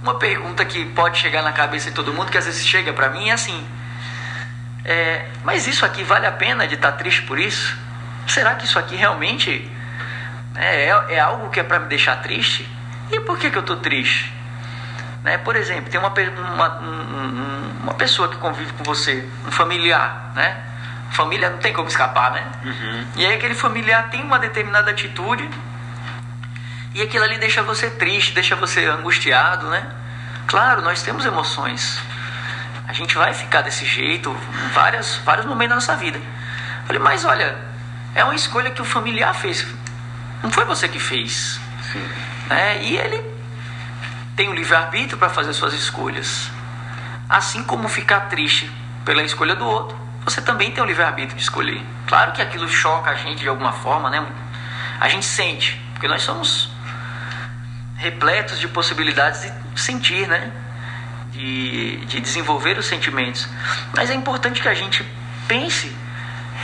uma pergunta que pode chegar na cabeça de todo mundo, que às vezes chega para mim, é assim: é, mas isso aqui vale a pena de estar tá triste por isso? Será que isso aqui realmente é, é, é algo que é para me deixar triste? E por que, que eu estou triste? Né? Por exemplo, tem uma, uma, uma pessoa que convive com você, um familiar, né? Família não tem como escapar, né? Uhum. E aí aquele familiar tem uma determinada atitude e aquilo ali deixa você triste, deixa você angustiado, né? Claro, nós temos emoções. A gente vai ficar desse jeito em várias, vários momentos da nossa vida. falei, mas olha, é uma escolha que o familiar fez. Não foi você que fez. Sim. É, e ele tem o livre-arbítrio para fazer suas escolhas. Assim como ficar triste pela escolha do outro, você também tem o livre-arbítrio de escolher. Claro que aquilo choca a gente de alguma forma, né? A gente sente, porque nós somos repletos de possibilidades de sentir, né? De, de desenvolver os sentimentos. Mas é importante que a gente pense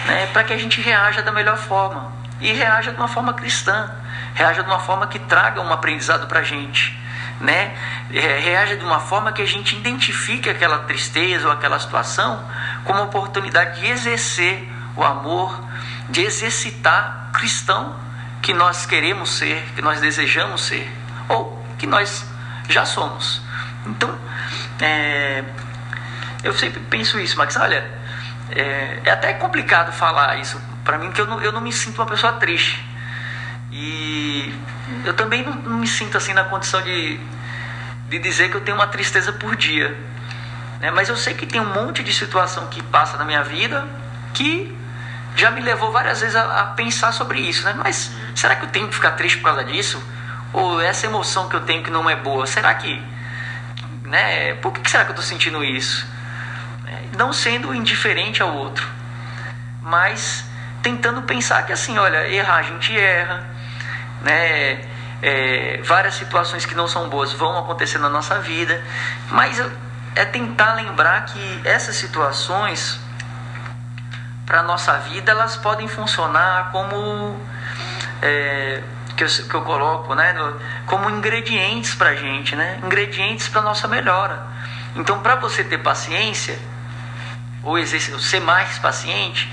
né, para que a gente reaja da melhor forma e reaja de uma forma cristã, reaja de uma forma que traga um aprendizado para a gente, né? É, reaja de uma forma que a gente identifique aquela tristeza ou aquela situação como oportunidade de exercer o amor, de exercitar cristão que nós queremos ser, que nós desejamos ser, ou que nós já somos. Então, é, eu sempre penso isso, Max, olha, é, é até complicado falar isso para mim, que eu não, eu não me sinto uma pessoa triste. Eu também não, não, me sinto assim na condição de, de dizer que eu tenho uma tristeza por dia. Né? Mas eu sei que tem um monte de situação que passa na minha vida que já me levou várias vezes a, a pensar sobre isso. Né? Mas será que eu tenho que ficar triste por causa disso? Ou essa emoção que eu tenho que não é boa, será que. Né? Por que será que eu estou sentindo isso? É, não sendo indiferente ao outro, mas tentando pensar que assim, olha, errar a gente erra, né? É, várias situações que não são boas vão acontecer na nossa vida, mas é tentar lembrar que essas situações para nossa vida elas podem funcionar como é, que, eu, que eu coloco, né, como ingredientes para gente, né, ingredientes para nossa melhora. Então, para você ter paciência ou ser mais paciente,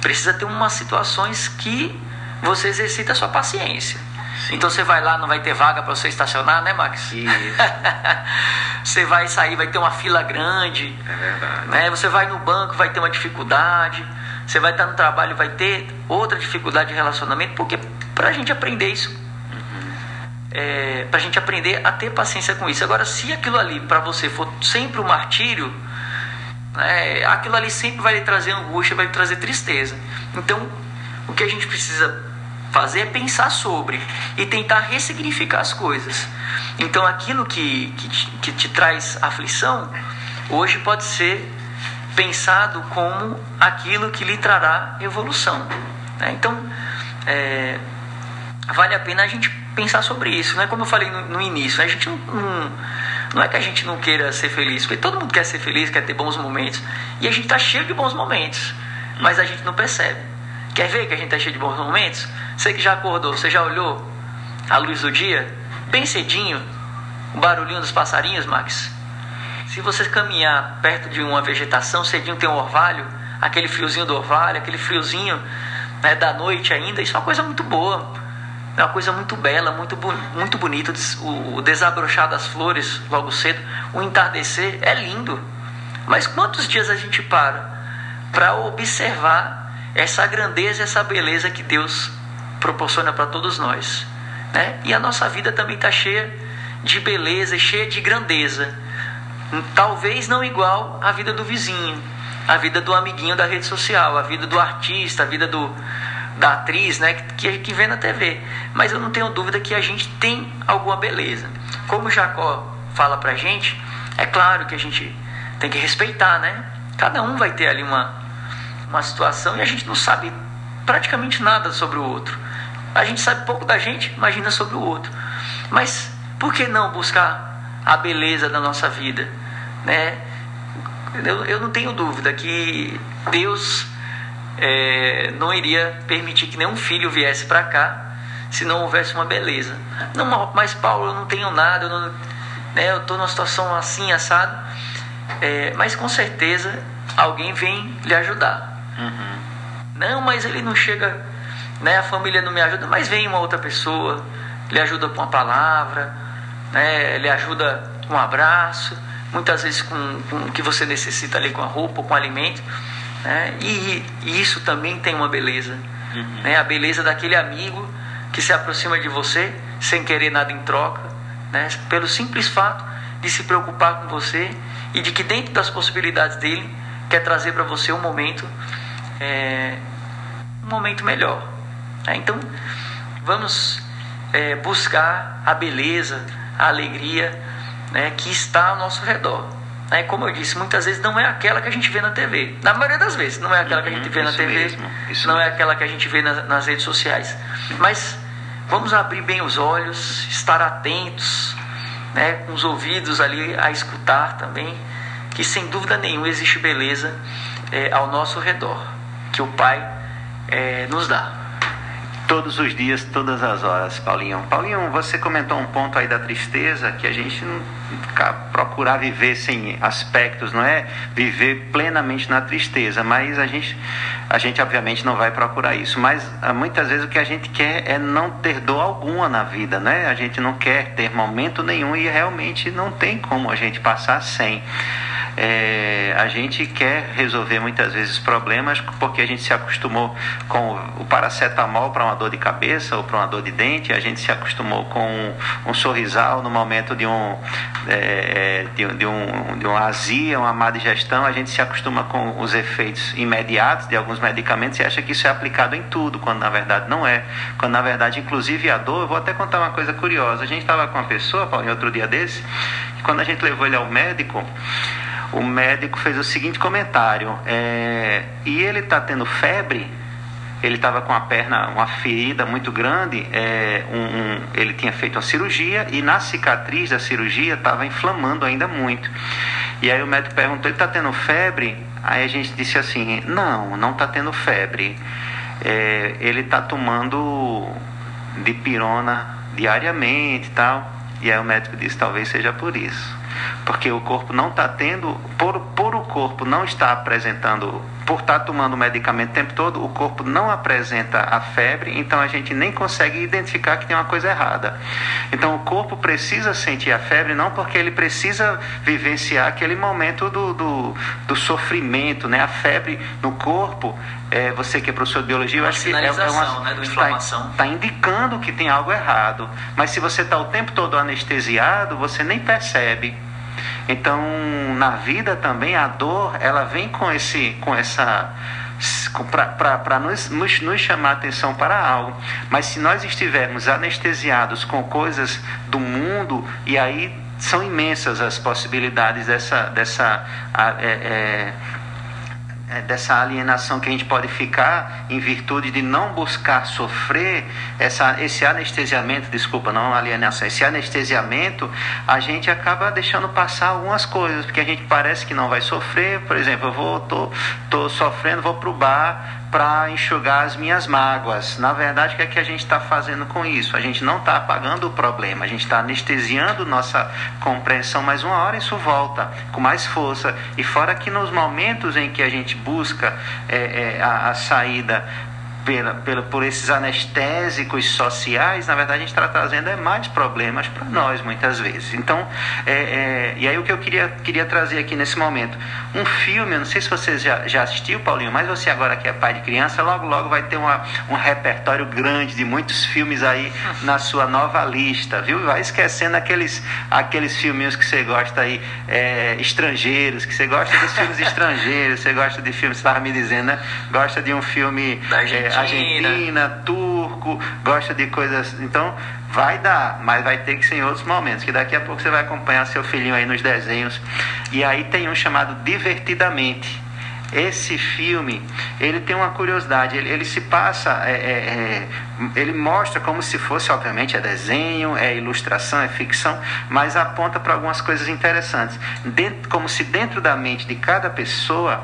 precisa ter umas situações que você exercita a sua paciência. Então você vai lá, não vai ter vaga para você estacionar, né, Max? Isso. você vai sair, vai ter uma fila grande. É verdade. Né? Você vai no banco, vai ter uma dificuldade. Você vai estar no trabalho, vai ter outra dificuldade de relacionamento, porque para a gente aprender isso, é, para a gente aprender a ter paciência com isso. Agora, se aquilo ali para você for sempre um martírio, né, aquilo ali sempre vai lhe trazer angústia, vai lhe trazer tristeza. Então, o que a gente precisa fazer é pensar sobre e tentar ressignificar as coisas. Então, aquilo que, que, te, que te traz aflição, hoje pode ser pensado como aquilo que lhe trará evolução. Né? Então, é, vale a pena a gente pensar sobre isso. Né? Como eu falei no, no início, a gente não, não, não, é que a gente não queira ser feliz, porque todo mundo quer ser feliz, quer ter bons momentos, e a gente está cheio de bons momentos, mas a gente não percebe. Quer ver que a gente está cheio de bons momentos? Você que já acordou, você já olhou a luz do dia, bem cedinho, o barulhinho dos passarinhos, Max? Se você caminhar perto de uma vegetação, cedinho tem um orvalho, aquele friozinho do orvalho, aquele friozinho né, da noite ainda, isso é uma coisa muito boa. É uma coisa muito bela, muito, muito bonita. O desabrochar das flores logo cedo, o entardecer é lindo. Mas quantos dias a gente para para observar essa grandeza, essa beleza que Deus proporciona para todos nós? Né? E a nossa vida também está cheia de beleza, cheia de grandeza. Talvez não igual à vida do vizinho, a vida do amiguinho da rede social, a vida do artista, a vida do, da atriz, né, que, que vê na TV. Mas eu não tenho dúvida que a gente tem alguma beleza. Como Jacó fala pra gente, é claro que a gente tem que respeitar, né? Cada um vai ter ali uma, uma situação e a gente não sabe praticamente nada sobre o outro. A gente sabe pouco da gente, imagina sobre o outro. Mas por que não buscar a beleza da nossa vida, né? Eu, eu não tenho dúvida que Deus é, não iria permitir que nenhum filho viesse para cá se não houvesse uma beleza. Não, mas Paulo, eu não tenho nada, eu não, né, eu estou numa situação assim, assado. É, mas com certeza alguém vem lhe ajudar. Uhum. Não, mas ele não chega, né, a família não me ajuda, mas vem uma outra pessoa, lhe ajuda com uma palavra, né, lhe ajuda com um abraço, muitas vezes com, com o que você necessita ali com a roupa, com o alimento. Né? E, e, isso também tem uma beleza. Uhum. Né? A beleza daquele amigo que se aproxima de você sem querer nada em troca, né? pelo simples fato de se preocupar com você e de que dentro das possibilidades dele quer trazer para você um momento é, um momento melhor. Né? Então vamos é, buscar a beleza, a alegria né, que está ao nosso redor. É, como eu disse, muitas vezes não é aquela que a gente vê na TV. Na maioria das vezes, não é aquela que a gente vê na TV, mesmo, não é aquela que a gente vê nas, nas redes sociais. Mas vamos abrir bem os olhos, estar atentos, né, com os ouvidos ali a escutar também, que sem dúvida nenhuma existe beleza é, ao nosso redor, que o Pai é, nos dá. Todos os dias, todas as horas, Paulinho. Paulinho, você comentou um ponto aí da tristeza, que a gente não procurar viver sem aspectos, não é viver plenamente na tristeza, mas a gente, a gente obviamente não vai procurar isso. Mas ah, muitas vezes o que a gente quer é não ter dor alguma na vida, né? A gente não quer ter momento nenhum e realmente não tem como a gente passar sem. É, a gente quer resolver muitas vezes problemas porque a gente se acostumou com o paracetamol para uma dor de cabeça ou para uma dor de dente, a gente se acostumou com um, um sorrisal no momento de um, é, de, de, um, de uma azia, uma má digestão, a gente se acostuma com os efeitos imediatos de alguns medicamentos e acha que isso é aplicado em tudo, quando na verdade não é. Quando na verdade, inclusive a dor, eu vou até contar uma coisa curiosa. A gente estava com uma pessoa, Paulo, em outro dia desse, e quando a gente levou ele ao médico, o médico fez o seguinte comentário: é, e ele está tendo febre? Ele estava com a perna, uma ferida muito grande. É, um, um, ele tinha feito uma cirurgia e na cicatriz da cirurgia estava inflamando ainda muito. E aí o médico perguntou: ele está tendo febre? Aí a gente disse assim: não, não está tendo febre. É, ele está tomando dipirona diariamente e tal. E aí o médico disse: talvez seja por isso. Porque o corpo não está tendo, por, por o corpo não está apresentando, por estar tá tomando o medicamento o tempo todo, o corpo não apresenta a febre, então a gente nem consegue identificar que tem uma coisa errada. Então o corpo precisa sentir a febre não porque ele precisa vivenciar aquele momento do, do, do sofrimento, né? A febre no corpo é, você que é professor de biologia, eu acho que é, é uma né, Está tá indicando que tem algo errado. Mas se você está o tempo todo anestesiado, você nem percebe. Então, na vida também a dor, ela vem com esse, com essa para nos, nos, nos, chamar atenção para algo. Mas se nós estivermos anestesiados com coisas do mundo, e aí são imensas as possibilidades dessa, dessa é, é, é, dessa alienação que a gente pode ficar em virtude de não buscar sofrer essa, esse anestesiamento, desculpa, não alienação, esse anestesiamento, a gente acaba deixando passar algumas coisas, porque a gente parece que não vai sofrer, por exemplo, eu vou, tô, tô sofrendo, vou pro bar, para enxugar as minhas mágoas. Na verdade, o que é que a gente está fazendo com isso? A gente não está apagando o problema, a gente está anestesiando nossa compreensão, mas uma hora isso volta com mais força. E fora que nos momentos em que a gente busca é, é, a, a saída pela, pela, por esses anestésicos sociais, na verdade a gente está trazendo é mais problemas para nós muitas vezes. Então, é, é, e aí o que eu queria, queria trazer aqui nesse momento, um filme, eu não sei se você já, já assistiu, Paulinho, mas você agora que é pai de criança, logo logo vai ter uma, um repertório grande de muitos filmes aí na sua nova lista, viu? Vai esquecendo aqueles, aqueles filminhos que você gosta aí, é, estrangeiros, que você gosta dos filmes estrangeiros, você gosta de filmes, você estava me dizendo, né? Gosta de um filme... Da gente é, Argentina, turco, gosta de coisas. Então, vai dar, mas vai ter que ser em outros momentos, que daqui a pouco você vai acompanhar seu filhinho aí nos desenhos. E aí tem um chamado Divertidamente. Esse filme, ele tem uma curiosidade, ele, ele se passa, é, é, é, ele mostra como se fosse, obviamente, é desenho, é ilustração, é ficção, mas aponta para algumas coisas interessantes. Dentro, como se dentro da mente de cada pessoa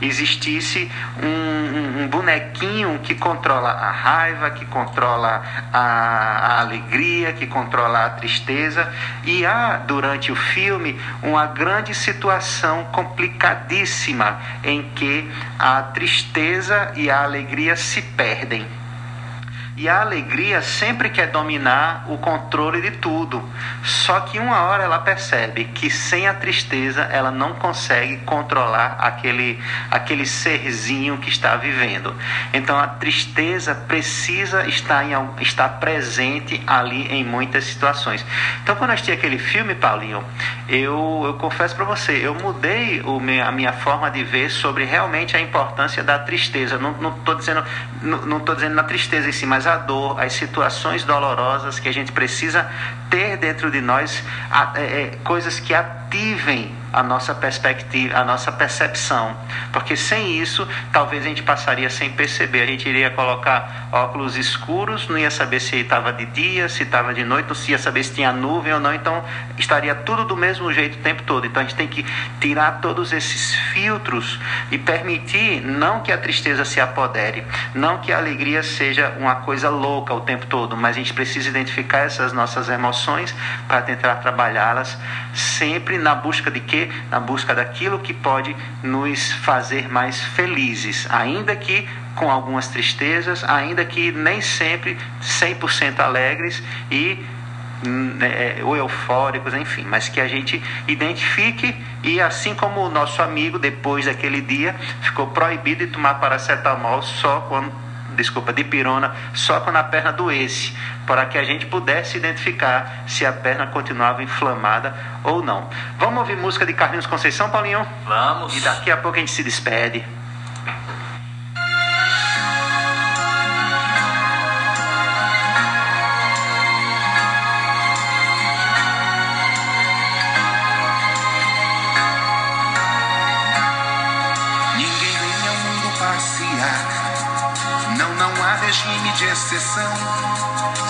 existisse um, um, bonequinho que controla a raiva, que controla a, a, alegria, que controla a tristeza. E há, durante o filme, uma grande situação complicadíssima em que a tristeza e a alegria se perdem. E a alegria sempre quer dominar o controle de tudo. Só que uma hora ela percebe que sem a tristeza ela não consegue controlar aquele, aquele serzinho que está vivendo. Então a tristeza precisa estar, em, estar presente ali em muitas situações. Então quando eu assisti aquele filme, Paulinho, eu, eu confesso para você, eu mudei o a minha forma de ver sobre realmente a importância da tristeza. Não estou dizendo, não, não dizendo na tristeza em si, mas a dor, as situações dolorosas que a gente precisa ter dentro de nós, é, é, coisas que ativem a nossa perspectiva, a nossa percepção. Porque sem isso, talvez a gente passaria sem perceber. A gente iria colocar óculos escuros, não ia saber se estava de dia, se estava de noite, não ia saber se tinha nuvem ou não. Então, estaria tudo do mesmo jeito o tempo todo. Então, a gente tem que tirar todos esses filtros e permitir não que a tristeza se apodere, não que a alegria seja uma coisa louca o tempo todo, mas a gente precisa identificar essas nossas emoções para tentar trabalhá-las sempre na busca de Na busca daquilo que pode nos fazer mais felizes, ainda que com algumas tristezas, ainda que nem sempre 100% alegres e né, ou eufóricos, enfim, mas que a gente identifique e assim como o nosso amigo depois daquele dia ficou proibido de tomar paracetamol só quando desculpa, de pirona só quando a perna doesse, para que a gente pudesse identificar se a perna continuava inflamada ou não. Vamos ouvir música de Carlinhos Conceição, Paulinho? Vamos. E daqui a pouco a gente se despede.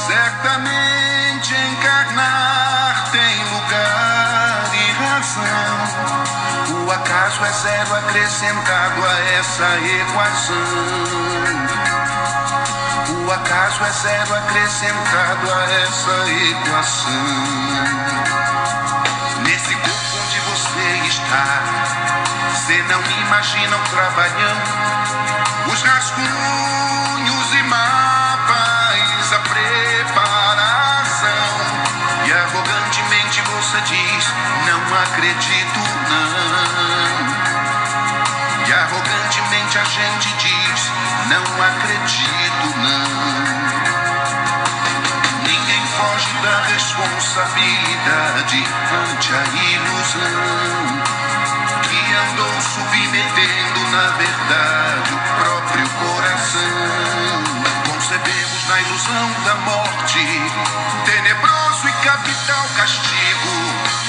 Certamente encarnar tem lugar e razão. O acaso é zero acrescentado a essa equação. O acaso é zero acrescentado a essa equação. Nesse corpo está. Cê não imagina o trabalhão, os rascunhos diz: Não acredito, não. E arrogantemente a gente diz: Não acredito, não. Ninguém foge da responsabilidade ante a ilusão que andou submetendo na verdade o próprio coração. Concebemos na ilusão da morte, tenebroso e capital castigo.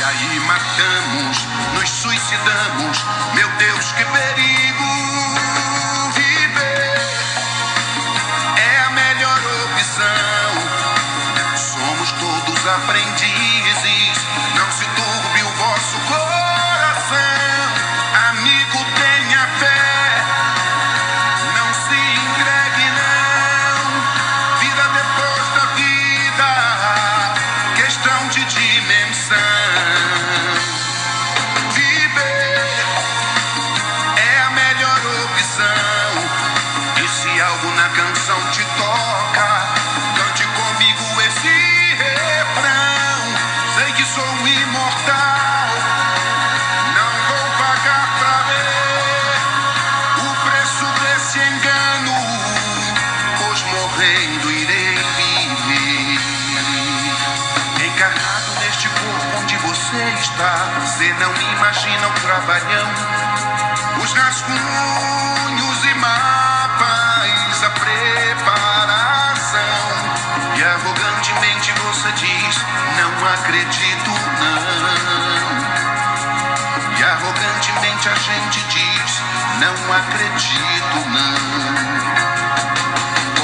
E aí matamos, nos suicidamos. Meu Deus, que perigo! Viver é a melhor opção. Somos todos aprendizes. Trabalhão os rascunhos e mapas, a preparação. E arrogantemente você diz: Não acredito, não. E arrogantemente a gente diz: Não acredito, não.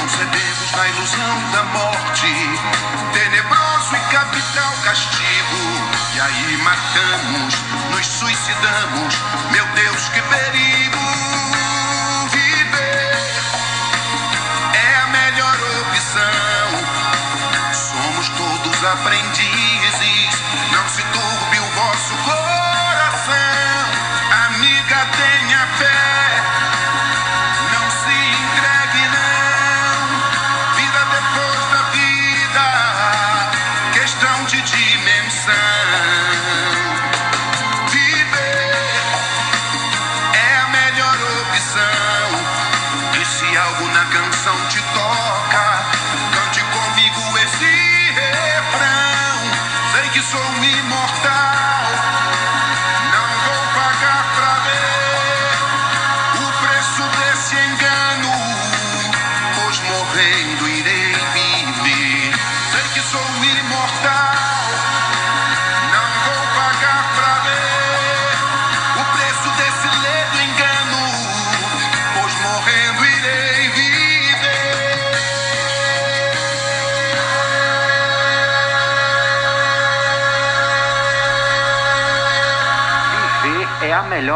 Concebemos na ilusão da morte, tenebroso e capital castigo. E aí matamos, nos suicidamos. Meu Deus, que perigo! Viver é a melhor opção. Somos todos aprendizes. Sei que sou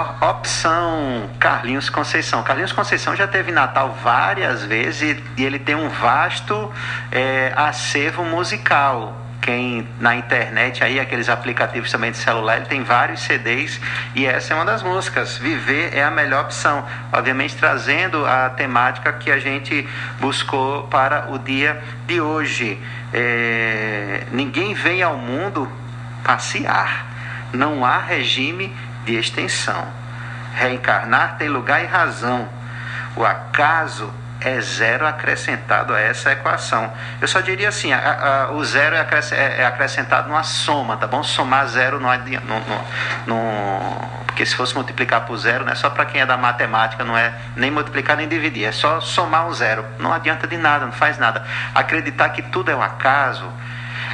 melhor opção, Carlinhos Conceição. Carlinhos Conceição já teve Natal várias vezes e, ele tem um vasto é, acervo musical. Quem na internet aí, aqueles aplicativos também de celular, ele tem vários CDs e essa é uma das músicas. Viver é a melhor opção. Obviamente trazendo a temática que a gente buscou para o dia de hoje. É, ninguém vem ao mundo passear. Não há regime de extensão. Reencarnar tem lugar e razão. O acaso é zero acrescentado a essa equação. Eu só diria assim: a, a, o zero é, é, é, acrescentado numa soma, tá bom? Somar zero não adianta. Não, não, não, porque se fosse multiplicar por zero, né, só para quem é da matemática, não é nem multiplicar nem dividir, é só somar um zero. Não adianta de nada, não faz nada. Acreditar que tudo é um acaso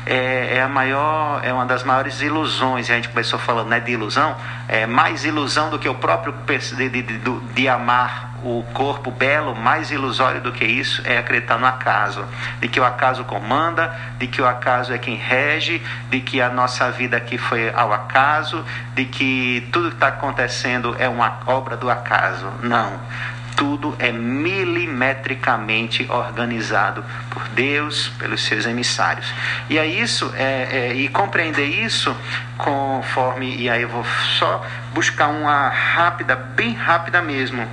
é, é, a maior, é uma das maiores ilusões. A gente começou falando né, de ilusão, é mais ilusão do que o próprio de, de, de, de amar o corpo belo, mais ilusório do que isso é acreditar no acaso, de que o acaso comanda, de que o acaso é quem rege, de que a nossa vida aqui foi ao acaso, de que tudo que está acontecendo é uma obra do acaso. Não. Tudo é milimetricamente organizado por Deus, pelos seus emissários. E é isso, é, é, e compreender isso conforme, e aí eu vou só buscar uma rápida, bem rápida mesmo,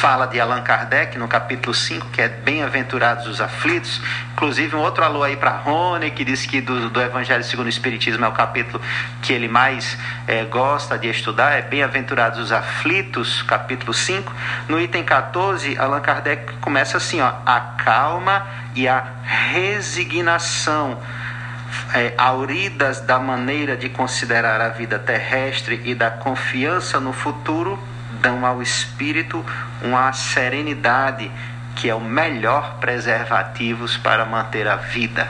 fala de Allan Kardec no capítulo 5, que é Bem-aventurados os aflitos. Inclusive, um outro alô aí para Rony, que diz que do, do, Evangelho segundo o Espiritismo é o capítulo que ele mais é, gosta de estudar, é Bem-aventurados os aflitos, capítulo 5. No item 14, Allan Kardec começa assim: ó, a calma e a resignação. É, auridas da maneira de considerar a vida terrestre e da confiança no futuro, dão ao espírito uma serenidade que é o melhor preservativos para manter a vida.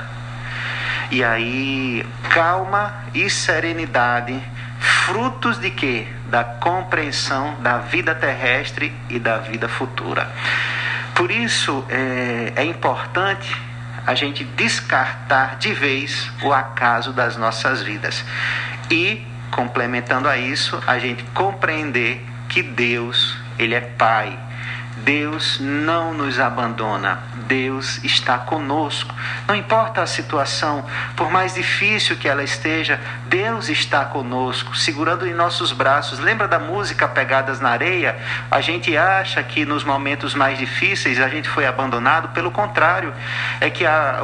E aí, calma e serenidade, frutos de quê? Da compreensão da vida terrestre e da vida futura. Por isso é, é importante a gente descartar de vez o acaso das nossas vidas e, complementando a isso, a gente compreender que Deus, Ele é Pai. Deus não nos abandona, Deus está conosco. Não importa a situação, por mais difícil que ela esteja, Deus está conosco, segurando em nossos braços. Lembra da música Pegadas na Areia? A gente acha que nos momentos mais difíceis a gente foi abandonado, pelo contrário, é que a,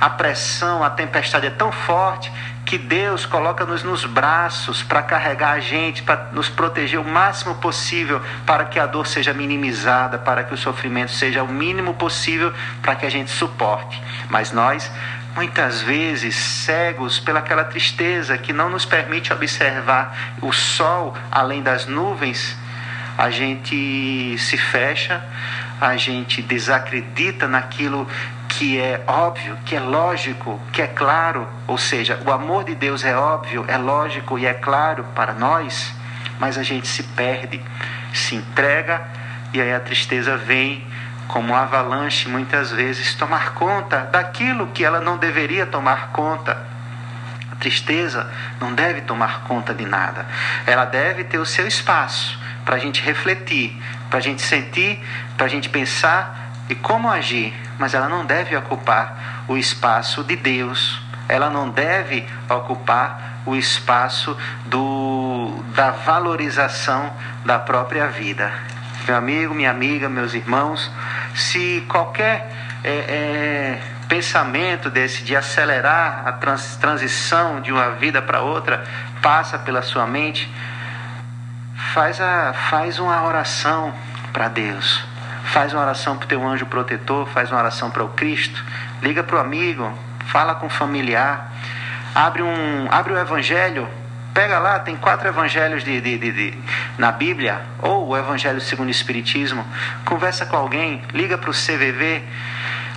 a pressão, a tempestade é tão forte que Deus coloca-nos nos braços para carregar a gente, para nos proteger o máximo possível, para que a dor seja minimizada, para que o sofrimento seja o mínimo possível, para que a gente suporte. Mas nós, muitas vezes, cegos pelaquela tristeza que não nos permite observar o sol além das nuvens, a gente se fecha, a gente desacredita naquilo que é óbvio, que é lógico, que é claro, ou seja, o amor de Deus é óbvio, é lógico e é claro para nós, mas a gente se perde, se entrega e aí a tristeza vem como avalanche muitas vezes tomar conta daquilo que ela não deveria tomar conta. A tristeza não deve tomar conta de nada, ela deve ter o seu espaço para a gente refletir, para a gente sentir, para a gente pensar e como agir, mas ela não deve ocupar o espaço de Deus, ela não deve ocupar o espaço do, da valorização da própria vida. Meu amigo, minha amiga, meus irmãos, se qualquer é, é, pensamento desse de acelerar a trans, transição de uma vida para outra passa pela sua mente, faz, a, faz uma oração para Deus faz uma oração para o teu anjo protetor, faz uma oração para o Cristo, liga para o amigo, fala com o familiar, abre, um, abre o evangelho, pega lá, tem quatro evangelhos de, de, de, de na Bíblia, ou o evangelho segundo o Espiritismo, conversa com alguém, liga para o CVV,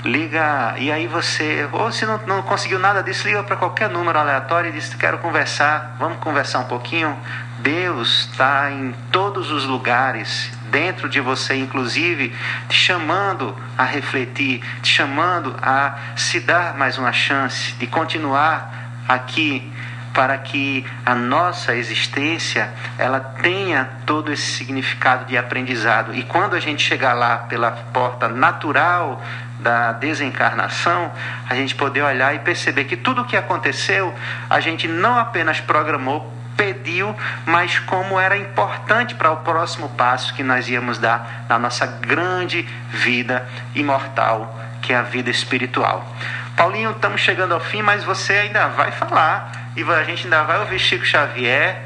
liga, e aí você, ou se não, não conseguiu nada disso, liga para qualquer número aleatório e diz: Quero conversar, vamos conversar um pouquinho. Deus está em todos os lugares, dentro de você, inclusive, te chamando a refletir, te chamando a se dar mais uma chance de continuar aqui para que a nossa existência ela tenha todo esse significado de aprendizado. E quando a gente chegar lá pela porta natural da desencarnação, a gente poder olhar e perceber que tudo o que aconteceu, a gente não apenas programou pediu, mas como era importante para o próximo passo que nós íamos dar na nossa grande vida imortal, que é a vida espiritual. Paulinho, estamos chegando ao fim, mas você ainda vai falar e a gente ainda vai ouvir Chico Xavier,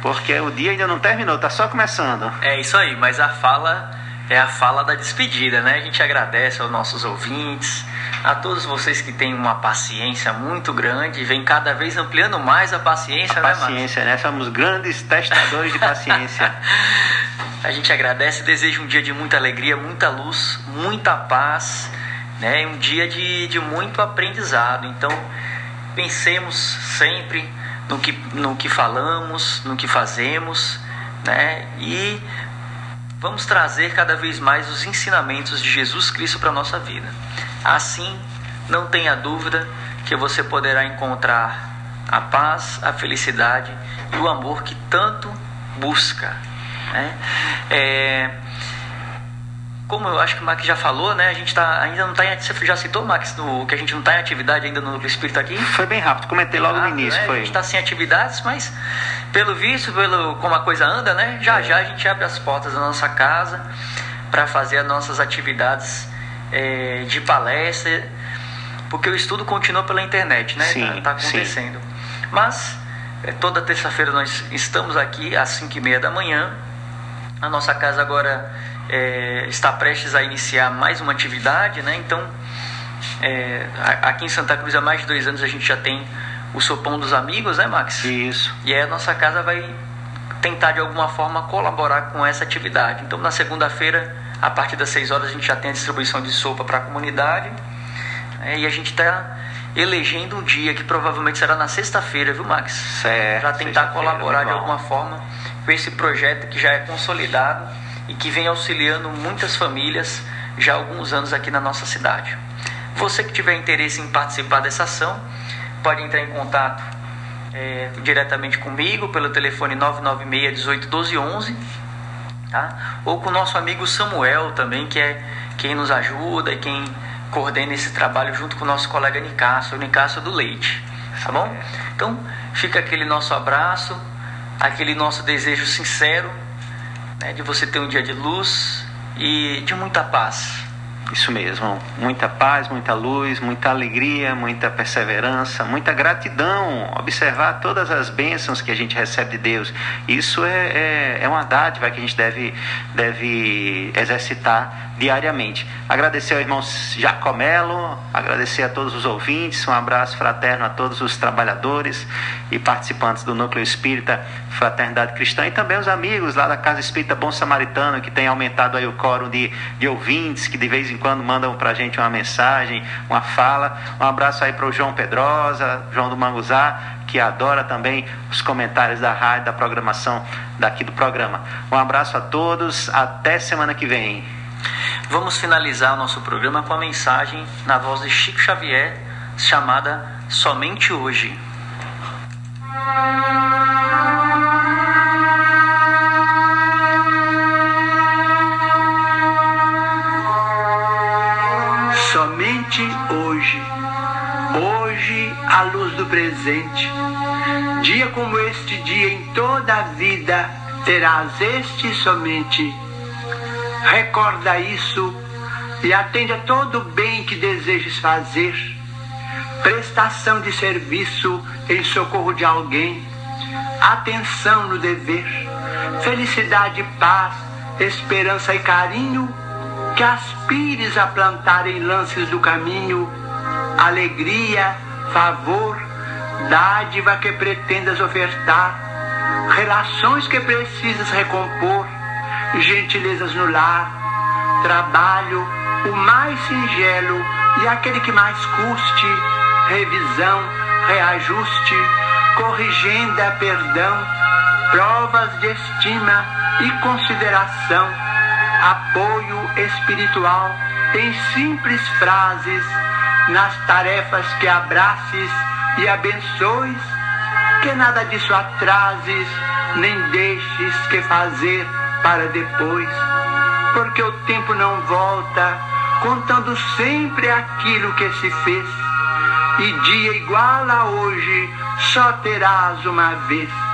porque o dia ainda não terminou, está só começando. É isso aí, mas a fala é a fala da despedida, né? A gente agradece aos nossos ouvintes a todos vocês que têm uma paciência muito grande, vem cada vez ampliando mais a paciência, a né, Paciência, né? Somos grandes testadores de paciência. a gente agradece e deseja um dia de muita alegria, muita luz, muita paz, né? Um dia de, de muito aprendizado. Então, pensemos sempre no que, no que falamos, no que fazemos, né? E vamos trazer cada vez mais os ensinamentos de Jesus Cristo para a nossa vida. Assim, não tenha dúvida que você poderá encontrar a paz, a felicidade e o amor que tanto busca. Né? É, como eu acho que o Max já falou, né? A gente tá, ainda não está em. Você já citou, Max, no, que a gente não está em atividade ainda no Núcleo Espírita aqui? Foi bem rápido, comentei logo rápido, no início. Né? Foi. A gente está sem atividades, mas pelo visto, pelo como a coisa anda, né? Já já a gente abre as portas da nossa casa para fazer as nossas atividades é, de palestra, porque o estudo continua pela internet, né? Sim, tá, tá acontecendo. Sim. Mas é, toda terça-feira nós estamos aqui às 5 e meia da manhã. A nossa casa agora é, está prestes a iniciar mais uma atividade, né? Então, é, aqui em Santa Cruz há mais de dois anos a gente já tem o sopão dos amigos, né, Max? Isso. E aí a nossa casa vai tentar de alguma forma colaborar com essa atividade. Então, na segunda-feira, a partir das 6 horas, a gente já tem a distribuição de sopa para a comunidade. É, e a gente está elegendo um dia que provavelmente será na sexta-feira, viu, Max? Certo. Para tentar colaborar de alguma forma com esse projeto que já é consolidado e que vem auxiliando muitas famílias já há alguns anos aqui na nossa cidade. Você que tiver interesse em participar dessa ação, pode entrar em contato é, diretamente comigo pelo telefone 996 18 12 11, tá? ou com o nosso amigo Samuel também, que é quem nos ajuda e quem coordena esse trabalho junto com o nosso colega Nicasso, o Nicasso do Leite, tá bom? Então fica aquele nosso abraço, aquele nosso desejo sincero né, de você ter um dia de luz e de muita paz. Isso mesmo, muita paz, muita luz, muita alegria, muita perseverança, muita gratidão. Observar todas as bênçãos que a gente recebe de Deus. Isso é, é, é uma dádiva que a gente deve, deve exercitar diariamente. Agradecer ao irmão Jacomelo, agradecer a todos os ouvintes, um abraço fraterno a todos os trabalhadores e participantes do Núcleo Espírita Fraternidade Cristã e também os amigos lá da Casa Espírita Bom Samaritano, que tem aumentado aí o quórum de, de ouvintes, que de vez em quando mandam para a gente uma mensagem, uma fala. Um abraço aí para o João Pedrosa, João do Manguzá, que adora também os comentários da rádio, da programação daqui do programa. Um abraço a todos, até semana que vem. Vamos finalizar o nosso programa com a mensagem na voz de Chico Xavier, chamada Somente Hoje. Somente hoje, hoje a luz do presente. Dia como este dia em toda a vida terás este somente. Recorda isso e atende a todo o bem que desejes fazer. Prestação de serviço em socorro de alguém. Atenção no dever. Felicidade, paz, esperança e carinho que aspires a plantar em lances do caminho alegria, favor, dádiva que pretendas ofertar, relações que precisas recompor, gentilezas no lar, trabalho, o mais singelo e aquele que mais custe, revisão, reajuste, corrigenda, perdão, provas de estima e consideração apoio espiritual em simples frases, nas tarefas que abraces e abençoes, que nada disso atrases, nem deixes que fazer para depois, porque o tempo não volta, contando sempre aquilo que se fez, e dia igual a hoje só terás uma vez.